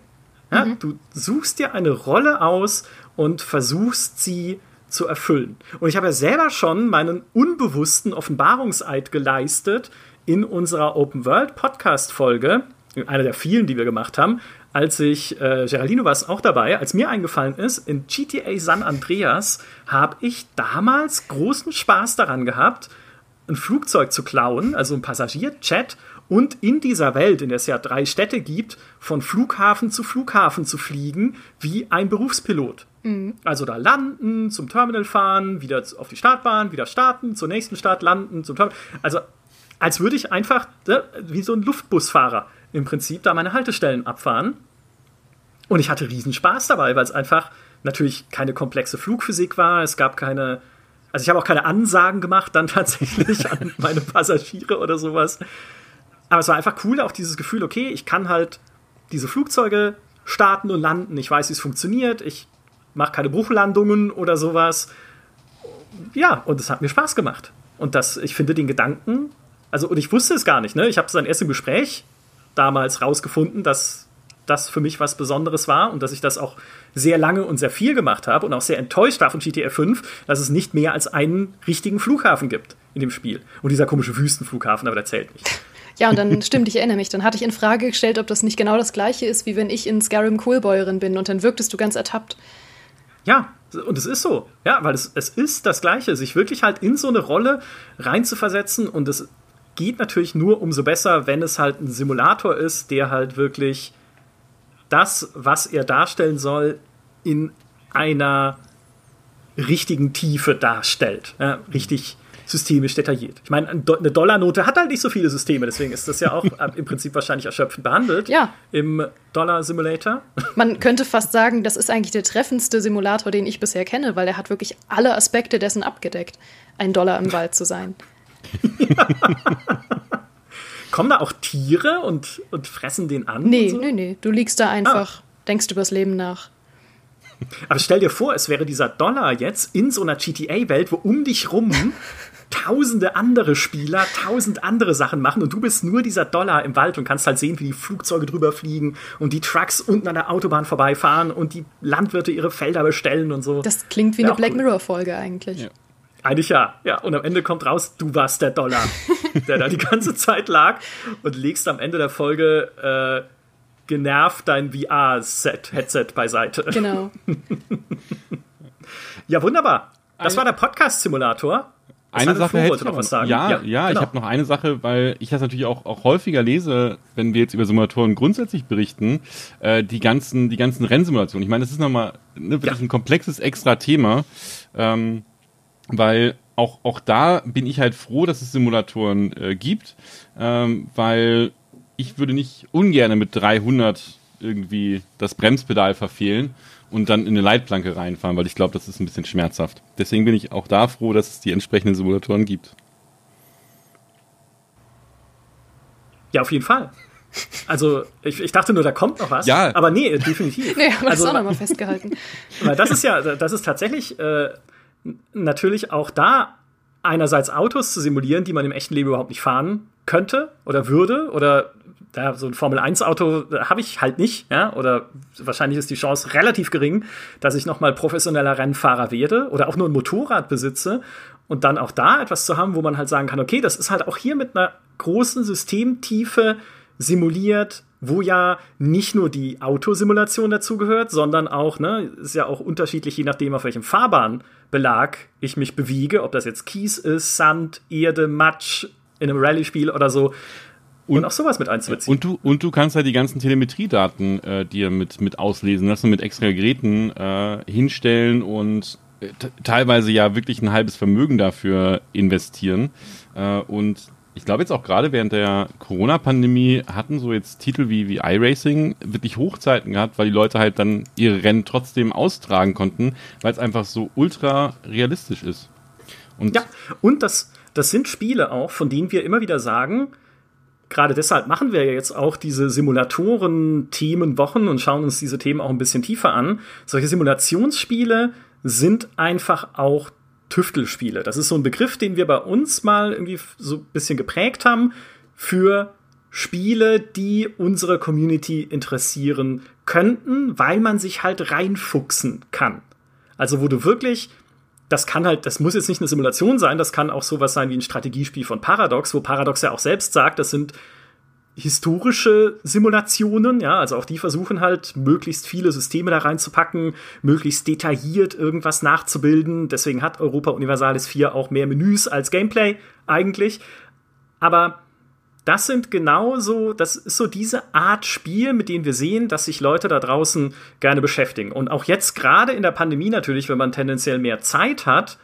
Ja, mhm. Du suchst dir eine Rolle aus und versuchst sie zu erfüllen. Und ich habe ja selber schon meinen unbewussten Offenbarungseid geleistet in unserer Open World Podcast Folge, einer der vielen, die wir gemacht haben, als ich, äh, Geraldino war es auch dabei, als mir eingefallen ist, in GTA San Andreas habe ich damals großen Spaß daran gehabt, ein Flugzeug zu klauen, also ein Passagierchat, und in dieser Welt, in der es ja drei Städte gibt, von Flughafen zu Flughafen zu fliegen, wie ein Berufspilot. Mhm. Also da landen, zum Terminal fahren, wieder auf die Startbahn, wieder starten, zur nächsten Stadt landen, zum Terminal. Also als würde ich einfach ne, wie so ein Luftbusfahrer im Prinzip da meine Haltestellen abfahren. Und ich hatte riesen Spaß dabei, weil es einfach natürlich keine komplexe Flugphysik war. Es gab keine, also ich habe auch keine Ansagen gemacht dann tatsächlich an meine Passagiere oder sowas. Aber es war einfach cool, auch dieses Gefühl, okay, ich kann halt diese Flugzeuge starten und landen. Ich weiß, wie es funktioniert. Ich mache keine Bruchlandungen oder sowas. Ja, und es hat mir Spaß gemacht. Und das, ich finde den Gedanken, also, und ich wusste es gar nicht, ne? Ich habe es dann erst im Gespräch damals rausgefunden, dass das für mich was Besonderes war und dass ich das auch sehr lange und sehr viel gemacht habe und auch sehr enttäuscht war von GTA 5, dass es nicht mehr als einen richtigen Flughafen gibt in dem Spiel. Und dieser komische Wüstenflughafen, aber der zählt nicht. Ja, und dann stimmt, ich erinnere mich. Dann hatte ich in Frage gestellt, ob das nicht genau das gleiche ist, wie wenn ich in Skyrim Coolbäuerin bin und dann wirktest du ganz ertappt. Ja, und es ist so. Ja, weil es, es ist das Gleiche, sich wirklich halt in so eine Rolle reinzuversetzen und es geht natürlich nur umso besser, wenn es halt ein Simulator ist, der halt wirklich das, was er darstellen soll, in einer richtigen Tiefe darstellt. Ja, richtig systemisch detailliert. Ich meine, eine Dollarnote hat halt nicht so viele Systeme, deswegen ist das ja auch äh, im Prinzip wahrscheinlich erschöpfend behandelt ja. im Dollar Simulator. Man könnte fast sagen, das ist eigentlich der treffendste Simulator, den ich bisher kenne, weil er hat wirklich alle Aspekte dessen abgedeckt, ein Dollar im Wald zu sein. Kommen da auch Tiere und, und fressen den an? Nee, so? nee, nee. Du liegst da einfach, ah. denkst übers Leben nach. Aber stell dir vor, es wäre dieser Dollar jetzt in so einer GTA-Welt, wo um dich rum tausende andere Spieler tausend andere Sachen machen und du bist nur dieser Dollar im Wald und kannst halt sehen, wie die Flugzeuge drüber fliegen und die Trucks unten an der Autobahn vorbeifahren und die Landwirte ihre Felder bestellen und so. Das klingt wie ja, eine Black Mirror-Folge eigentlich. Ja. Eigentlich ja, ja. Und am Ende kommt raus, du warst der Dollar, der da die ganze Zeit lag und legst am Ende der Folge äh, genervt dein VR-Headset beiseite. Genau. ja, wunderbar. Das war der Podcast-Simulator eine Sache hätte ich noch was sagen. Ja, ja, ja genau. ich habe noch eine Sache, weil ich das natürlich auch, auch häufiger lese, wenn wir jetzt über Simulatoren grundsätzlich berichten, äh, die ganzen, die ganzen Rennsimulationen. Ich meine, das ist nochmal ne, wirklich ja. ein komplexes extra Thema, ähm, weil auch, auch da bin ich halt froh, dass es Simulatoren äh, gibt, ähm, weil ich würde nicht ungern mit 300 irgendwie das Bremspedal verfehlen und dann in eine Leitplanke reinfahren, weil ich glaube, das ist ein bisschen schmerzhaft. Deswegen bin ich auch da froh, dass es die entsprechenden Simulatoren gibt. Ja, auf jeden Fall. Also, ich, ich dachte nur, da kommt noch was. Ja. Aber nee, definitiv. Nee, haben wir also, das auch nochmal festgehalten. Weil das ist ja, das ist tatsächlich äh, natürlich auch da einerseits Autos zu simulieren, die man im echten Leben überhaupt nicht fahren könnte oder würde oder ja, so ein Formel-1-Auto habe ich halt nicht, ja, oder wahrscheinlich ist die Chance relativ gering, dass ich nochmal professioneller Rennfahrer werde oder auch nur ein Motorrad besitze und dann auch da etwas zu haben, wo man halt sagen kann, okay, das ist halt auch hier mit einer großen Systemtiefe simuliert, wo ja nicht nur die Autosimulation dazugehört, sondern auch, ne, ist ja auch unterschiedlich, je nachdem, auf welchem Fahrbahnbelag ich mich bewege, ob das jetzt Kies ist, Sand, Erde, Matsch in einem Rallye-Spiel oder so. Und, und, auch sowas mit einzubeziehen. Und du, und du kannst halt die ganzen Telemetriedaten äh, dir mit, mit auslesen lassen, mit extra Geräten äh, hinstellen und äh, teilweise ja wirklich ein halbes Vermögen dafür investieren. Äh, und ich glaube jetzt auch gerade während der Corona-Pandemie hatten so jetzt Titel wie, wie iRacing wirklich Hochzeiten gehabt, weil die Leute halt dann ihre Rennen trotzdem austragen konnten, weil es einfach so ultra realistisch ist. Und ja, und das, das sind Spiele auch, von denen wir immer wieder sagen, gerade deshalb machen wir ja jetzt auch diese Simulatoren-Themenwochen und schauen uns diese Themen auch ein bisschen tiefer an. Solche Simulationsspiele sind einfach auch Tüftelspiele. Das ist so ein Begriff, den wir bei uns mal irgendwie so ein bisschen geprägt haben für Spiele, die unsere Community interessieren könnten, weil man sich halt reinfuchsen kann. Also wo du wirklich das kann halt, das muss jetzt nicht eine Simulation sein, das kann auch sowas sein wie ein Strategiespiel von Paradox, wo Paradox ja auch selbst sagt, das sind historische Simulationen, ja, also auch die versuchen halt möglichst viele Systeme da reinzupacken, möglichst detailliert irgendwas nachzubilden. Deswegen hat Europa Universalis 4 auch mehr Menüs als Gameplay eigentlich. Aber das sind genau so, das ist so diese Art Spiel, mit denen wir sehen, dass sich Leute da draußen gerne beschäftigen. Und auch jetzt gerade in der Pandemie natürlich, wenn man tendenziell mehr Zeit hat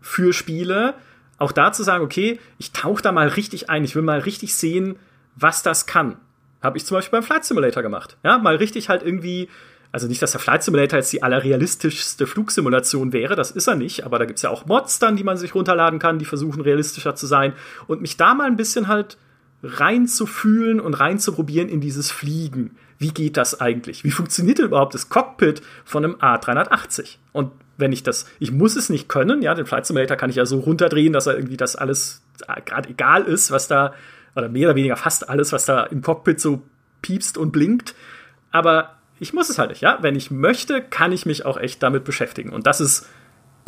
für Spiele, auch da zu sagen, okay, ich tauche da mal richtig ein, ich will mal richtig sehen, was das kann. Habe ich zum Beispiel beim Flight Simulator gemacht. Ja, mal richtig halt irgendwie, also nicht, dass der Flight Simulator jetzt die allerrealistischste Flugsimulation wäre, das ist er nicht, aber da gibt's ja auch Mods dann, die man sich runterladen kann, die versuchen realistischer zu sein. Und mich da mal ein bisschen halt reinzufühlen und reinzuprobieren in dieses Fliegen. Wie geht das eigentlich? Wie funktioniert denn überhaupt das Cockpit von einem A380? Und wenn ich das, ich muss es nicht können, ja, den Flight Simulator kann ich ja so runterdrehen, dass er irgendwie das alles gerade egal ist, was da, oder mehr oder weniger fast alles, was da im Cockpit so piepst und blinkt. Aber ich muss es halt nicht, ja. Wenn ich möchte, kann ich mich auch echt damit beschäftigen. Und das ist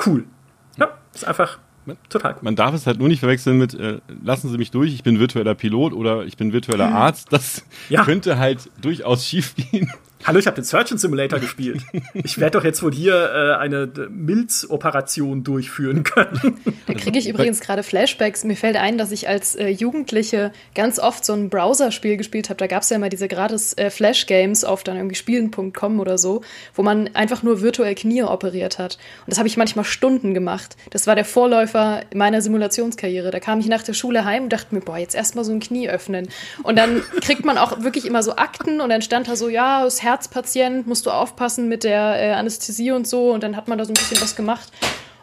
cool. Ja, ist einfach Total. Man darf es halt nur nicht verwechseln mit, äh, lassen Sie mich durch, ich bin virtueller Pilot oder ich bin virtueller. Arzt. Das ja. könnte halt durchaus schief gehen. Hallo, ich habe den Surgeon Simulator gespielt. Ich werde doch jetzt wohl hier äh, eine Milzoperation durchführen können. Da kriege ich übrigens gerade Flashbacks. Mir fällt ein, dass ich als äh, Jugendliche ganz oft so ein Browserspiel gespielt habe. Da gab es ja immer diese gratis äh, Flash-Games auf dann irgendwie spielen.com oder so, wo man einfach nur virtuell Knie operiert hat. Und das habe ich manchmal Stunden gemacht. Das war der Vorläufer meiner Simulationskarriere. Da kam ich nach der Schule heim und dachte mir, boah, jetzt erstmal so ein Knie öffnen. Und dann kriegt man auch wirklich immer so Akten und dann stand da so, ja, das Herz Herzpatient, musst du aufpassen mit der äh, Anästhesie und so. Und dann hat man da so ein bisschen was gemacht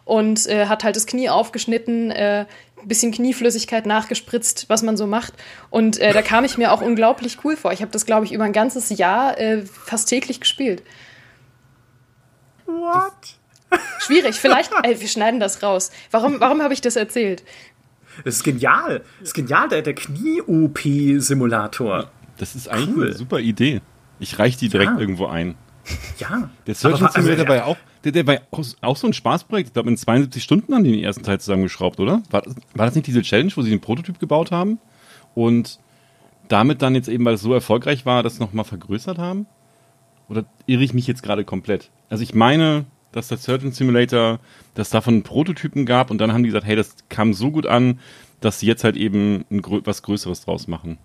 und äh, hat halt das Knie aufgeschnitten, äh, ein bisschen Knieflüssigkeit nachgespritzt, was man so macht. Und äh, da kam ich mir auch unglaublich cool vor. Ich habe das, glaube ich, über ein ganzes Jahr äh, fast täglich gespielt. What? Schwierig, vielleicht, ey, wir schneiden das raus. Warum, warum habe ich das erzählt? Das ist genial. Das ist genial, der, der Knie-OP-Simulator. Das ist eigentlich cool. eine super Idee. Ich reiche die direkt ja. irgendwo ein. Ja. Der Surgeon also, Simulator war ja auch, der, der war auch, auch so ein Spaßprojekt. Ich glaube, in 72 Stunden haben die den ersten Teil zusammengeschraubt, oder? War, war das nicht diese Challenge, wo sie den Prototyp gebaut haben und damit dann jetzt eben, weil es so erfolgreich war, das nochmal vergrößert haben? Oder irre ich mich jetzt gerade komplett? Also ich meine, dass der Surgeon Simulator, dass davon Prototypen gab und dann haben die gesagt, hey, das kam so gut an, dass sie jetzt halt eben ein, was Größeres draus machen.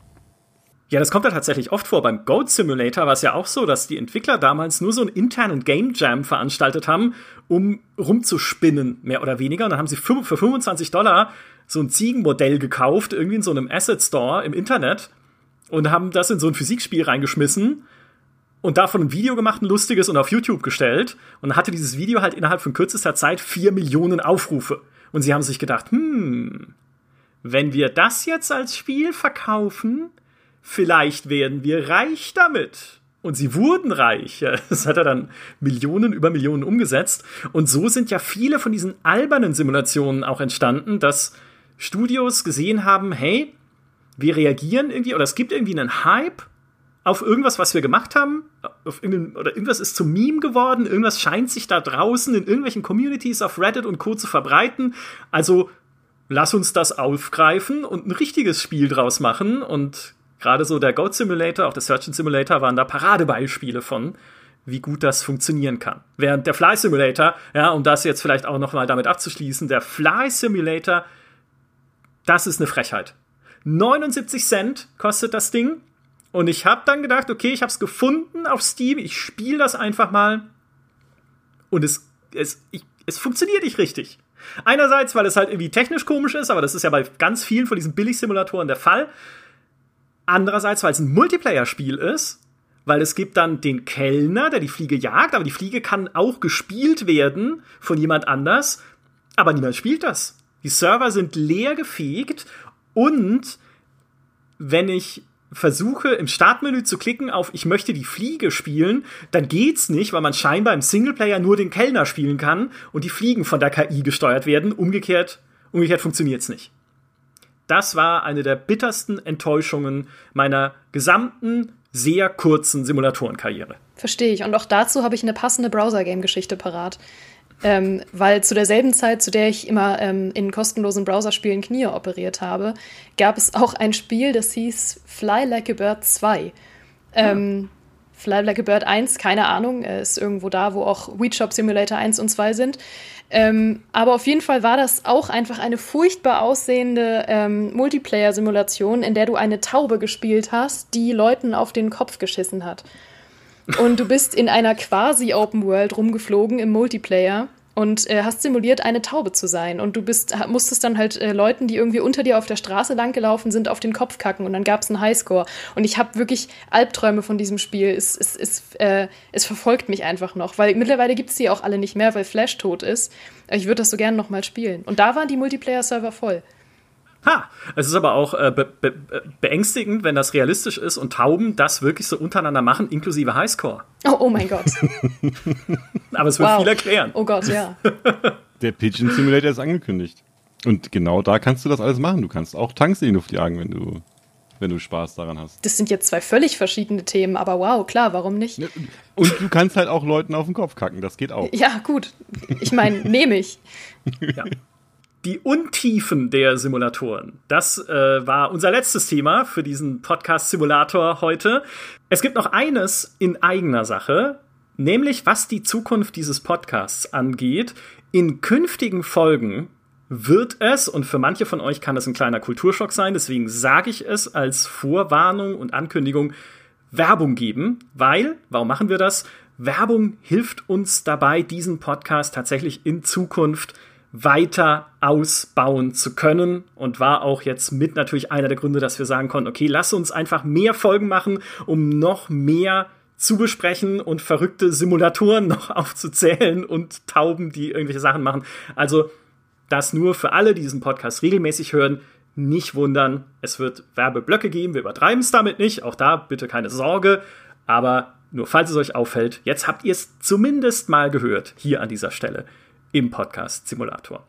Ja, das kommt ja tatsächlich oft vor. Beim Goat Simulator war es ja auch so, dass die Entwickler damals nur so einen internen Game Jam veranstaltet haben, um rumzuspinnen, mehr oder weniger. Und dann haben sie für 25 Dollar so ein Ziegenmodell gekauft, irgendwie in so einem Asset Store im Internet und haben das in so ein Physikspiel reingeschmissen und davon ein Video gemacht, ein lustiges und auf YouTube gestellt. Und hatte dieses Video halt innerhalb von kürzester Zeit vier Millionen Aufrufe. Und sie haben sich gedacht, hm, wenn wir das jetzt als Spiel verkaufen, vielleicht werden wir reich damit. Und sie wurden reich. Das hat er dann Millionen über Millionen umgesetzt. Und so sind ja viele von diesen albernen Simulationen auch entstanden, dass Studios gesehen haben, hey, wir reagieren irgendwie oder es gibt irgendwie einen Hype auf irgendwas, was wir gemacht haben, auf oder irgendwas ist zum Meme geworden, irgendwas scheint sich da draußen in irgendwelchen Communities auf Reddit und Co. zu verbreiten. Also lass uns das aufgreifen und ein richtiges Spiel draus machen. Und gerade so der Goat Simulator, auch der Search Simulator waren da Paradebeispiele von, wie gut das funktionieren kann. Während der Fly Simulator, ja, um das jetzt vielleicht auch noch mal damit abzuschließen, der Fly Simulator, das ist eine Frechheit. 79 Cent kostet das Ding und ich habe dann gedacht, okay, ich habe es gefunden auf Steam, ich spiele das einfach mal. Und es, es, ich, es funktioniert nicht richtig. Einerseits, weil es halt irgendwie technisch komisch ist, aber das ist ja bei ganz vielen von diesen Billig-Simulatoren der Fall. Andererseits, weil es ein Multiplayer-Spiel ist, weil es gibt dann den Kellner, der die Fliege jagt, aber die Fliege kann auch gespielt werden von jemand anders, aber niemand spielt das. Die Server sind leer gefegt und wenn ich versuche im Startmenü zu klicken auf ich möchte die Fliege spielen, dann geht's nicht, weil man scheinbar im Singleplayer nur den Kellner spielen kann und die Fliegen von der KI gesteuert werden. Umgekehrt, umgekehrt funktioniert's nicht. Das war eine der bittersten Enttäuschungen meiner gesamten sehr kurzen Simulatorenkarriere. Verstehe ich. Und auch dazu habe ich eine passende Browser-Game-Geschichte parat. Ähm, weil zu derselben Zeit, zu der ich immer ähm, in kostenlosen Browserspielen Knie operiert habe, gab es auch ein Spiel, das hieß Fly Like a Bird 2. Ähm, ja. Fly Like a Bird 1, keine Ahnung, ist irgendwo da, wo auch Weed Shop Simulator 1 und 2 sind. Ähm, aber auf jeden Fall war das auch einfach eine furchtbar aussehende ähm, Multiplayer-Simulation, in der du eine Taube gespielt hast, die Leuten auf den Kopf geschissen hat. Und du bist in einer quasi Open World rumgeflogen im Multiplayer und äh, hast simuliert, eine Taube zu sein. Und du bist, musstest dann halt äh, Leuten, die irgendwie unter dir auf der Straße langgelaufen sind, auf den Kopf kacken und dann gab es einen Highscore. Und ich habe wirklich Albträume von diesem Spiel. Es, es, es, äh, es verfolgt mich einfach noch, weil mittlerweile gibt es die auch alle nicht mehr, weil Flash tot ist. Ich würde das so gerne nochmal spielen. Und da waren die Multiplayer-Server voll. Ha! Es ist aber auch äh, be be beängstigend, wenn das realistisch ist und Tauben das wirklich so untereinander machen, inklusive Highscore. Oh, oh mein Gott. aber es wird wow. viel erklären. Oh Gott, ja. Der Pigeon Simulator ist angekündigt. Und genau da kannst du das alles machen. Du kannst auch Tanks in die Luft jagen, wenn du, wenn du Spaß daran hast. Das sind jetzt zwei völlig verschiedene Themen, aber wow, klar, warum nicht? Und du kannst halt auch Leuten auf den Kopf kacken, das geht auch. Ja, gut. Ich meine, nehme ich. ja die Untiefen der Simulatoren. Das äh, war unser letztes Thema für diesen Podcast-Simulator heute. Es gibt noch eines in eigener Sache, nämlich was die Zukunft dieses Podcasts angeht. In künftigen Folgen wird es, und für manche von euch kann das ein kleiner Kulturschock sein, deswegen sage ich es als Vorwarnung und Ankündigung, Werbung geben, weil, warum machen wir das? Werbung hilft uns dabei, diesen Podcast tatsächlich in Zukunft weiter ausbauen zu können und war auch jetzt mit natürlich einer der Gründe, dass wir sagen konnten, okay, lass uns einfach mehr Folgen machen, um noch mehr zu besprechen und verrückte Simulatoren noch aufzuzählen und Tauben, die irgendwelche Sachen machen. Also das nur für alle, die diesen Podcast regelmäßig hören, nicht wundern. Es wird Werbeblöcke geben, wir übertreiben es damit nicht, auch da bitte keine Sorge, aber nur falls es euch auffällt, jetzt habt ihr es zumindest mal gehört, hier an dieser Stelle im Podcast Simulator.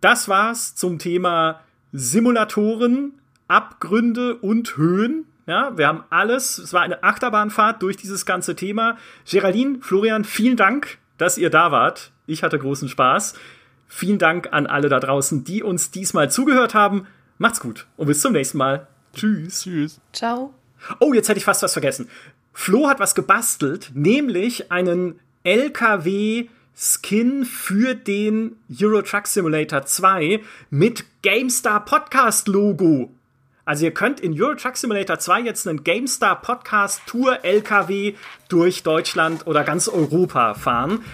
Das war's zum Thema Simulatoren, Abgründe und Höhen. Ja, wir haben alles. Es war eine Achterbahnfahrt durch dieses ganze Thema. Geraldine, Florian, vielen Dank, dass ihr da wart. Ich hatte großen Spaß. Vielen Dank an alle da draußen, die uns diesmal zugehört haben. Macht's gut und bis zum nächsten Mal. Tschüss. Tschüss. Ciao. Oh, jetzt hätte ich fast was vergessen. Flo hat was gebastelt, nämlich einen LKW Skin für den Euro Truck Simulator 2 mit GameStar Podcast Logo. Also ihr könnt in Euro Truck Simulator 2 jetzt einen GameStar Podcast Tour LKW durch Deutschland oder ganz Europa fahren.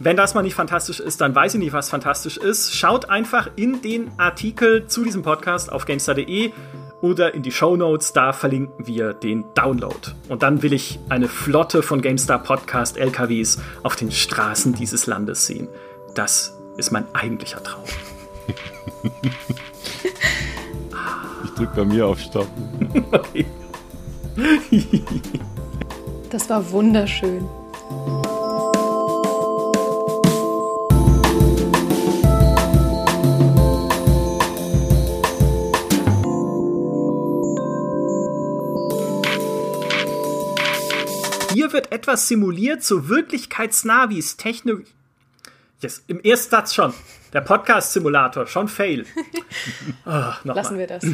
Wenn das mal nicht fantastisch ist, dann weiß ich nicht, was fantastisch ist. Schaut einfach in den Artikel zu diesem Podcast auf gamestar.de oder in die Show Notes, da verlinken wir den Download. Und dann will ich eine Flotte von GameStar Podcast LKWs auf den Straßen dieses Landes sehen. Das ist mein eigentlicher Traum. ich drück bei mir auf Stopp. okay. das war wunderschön. Wird etwas simuliert, so wirklichkeitsnah wie es Technik. Yes, Im ersten Satz schon. Der Podcast-Simulator, schon fail. Oh, Lassen wir das.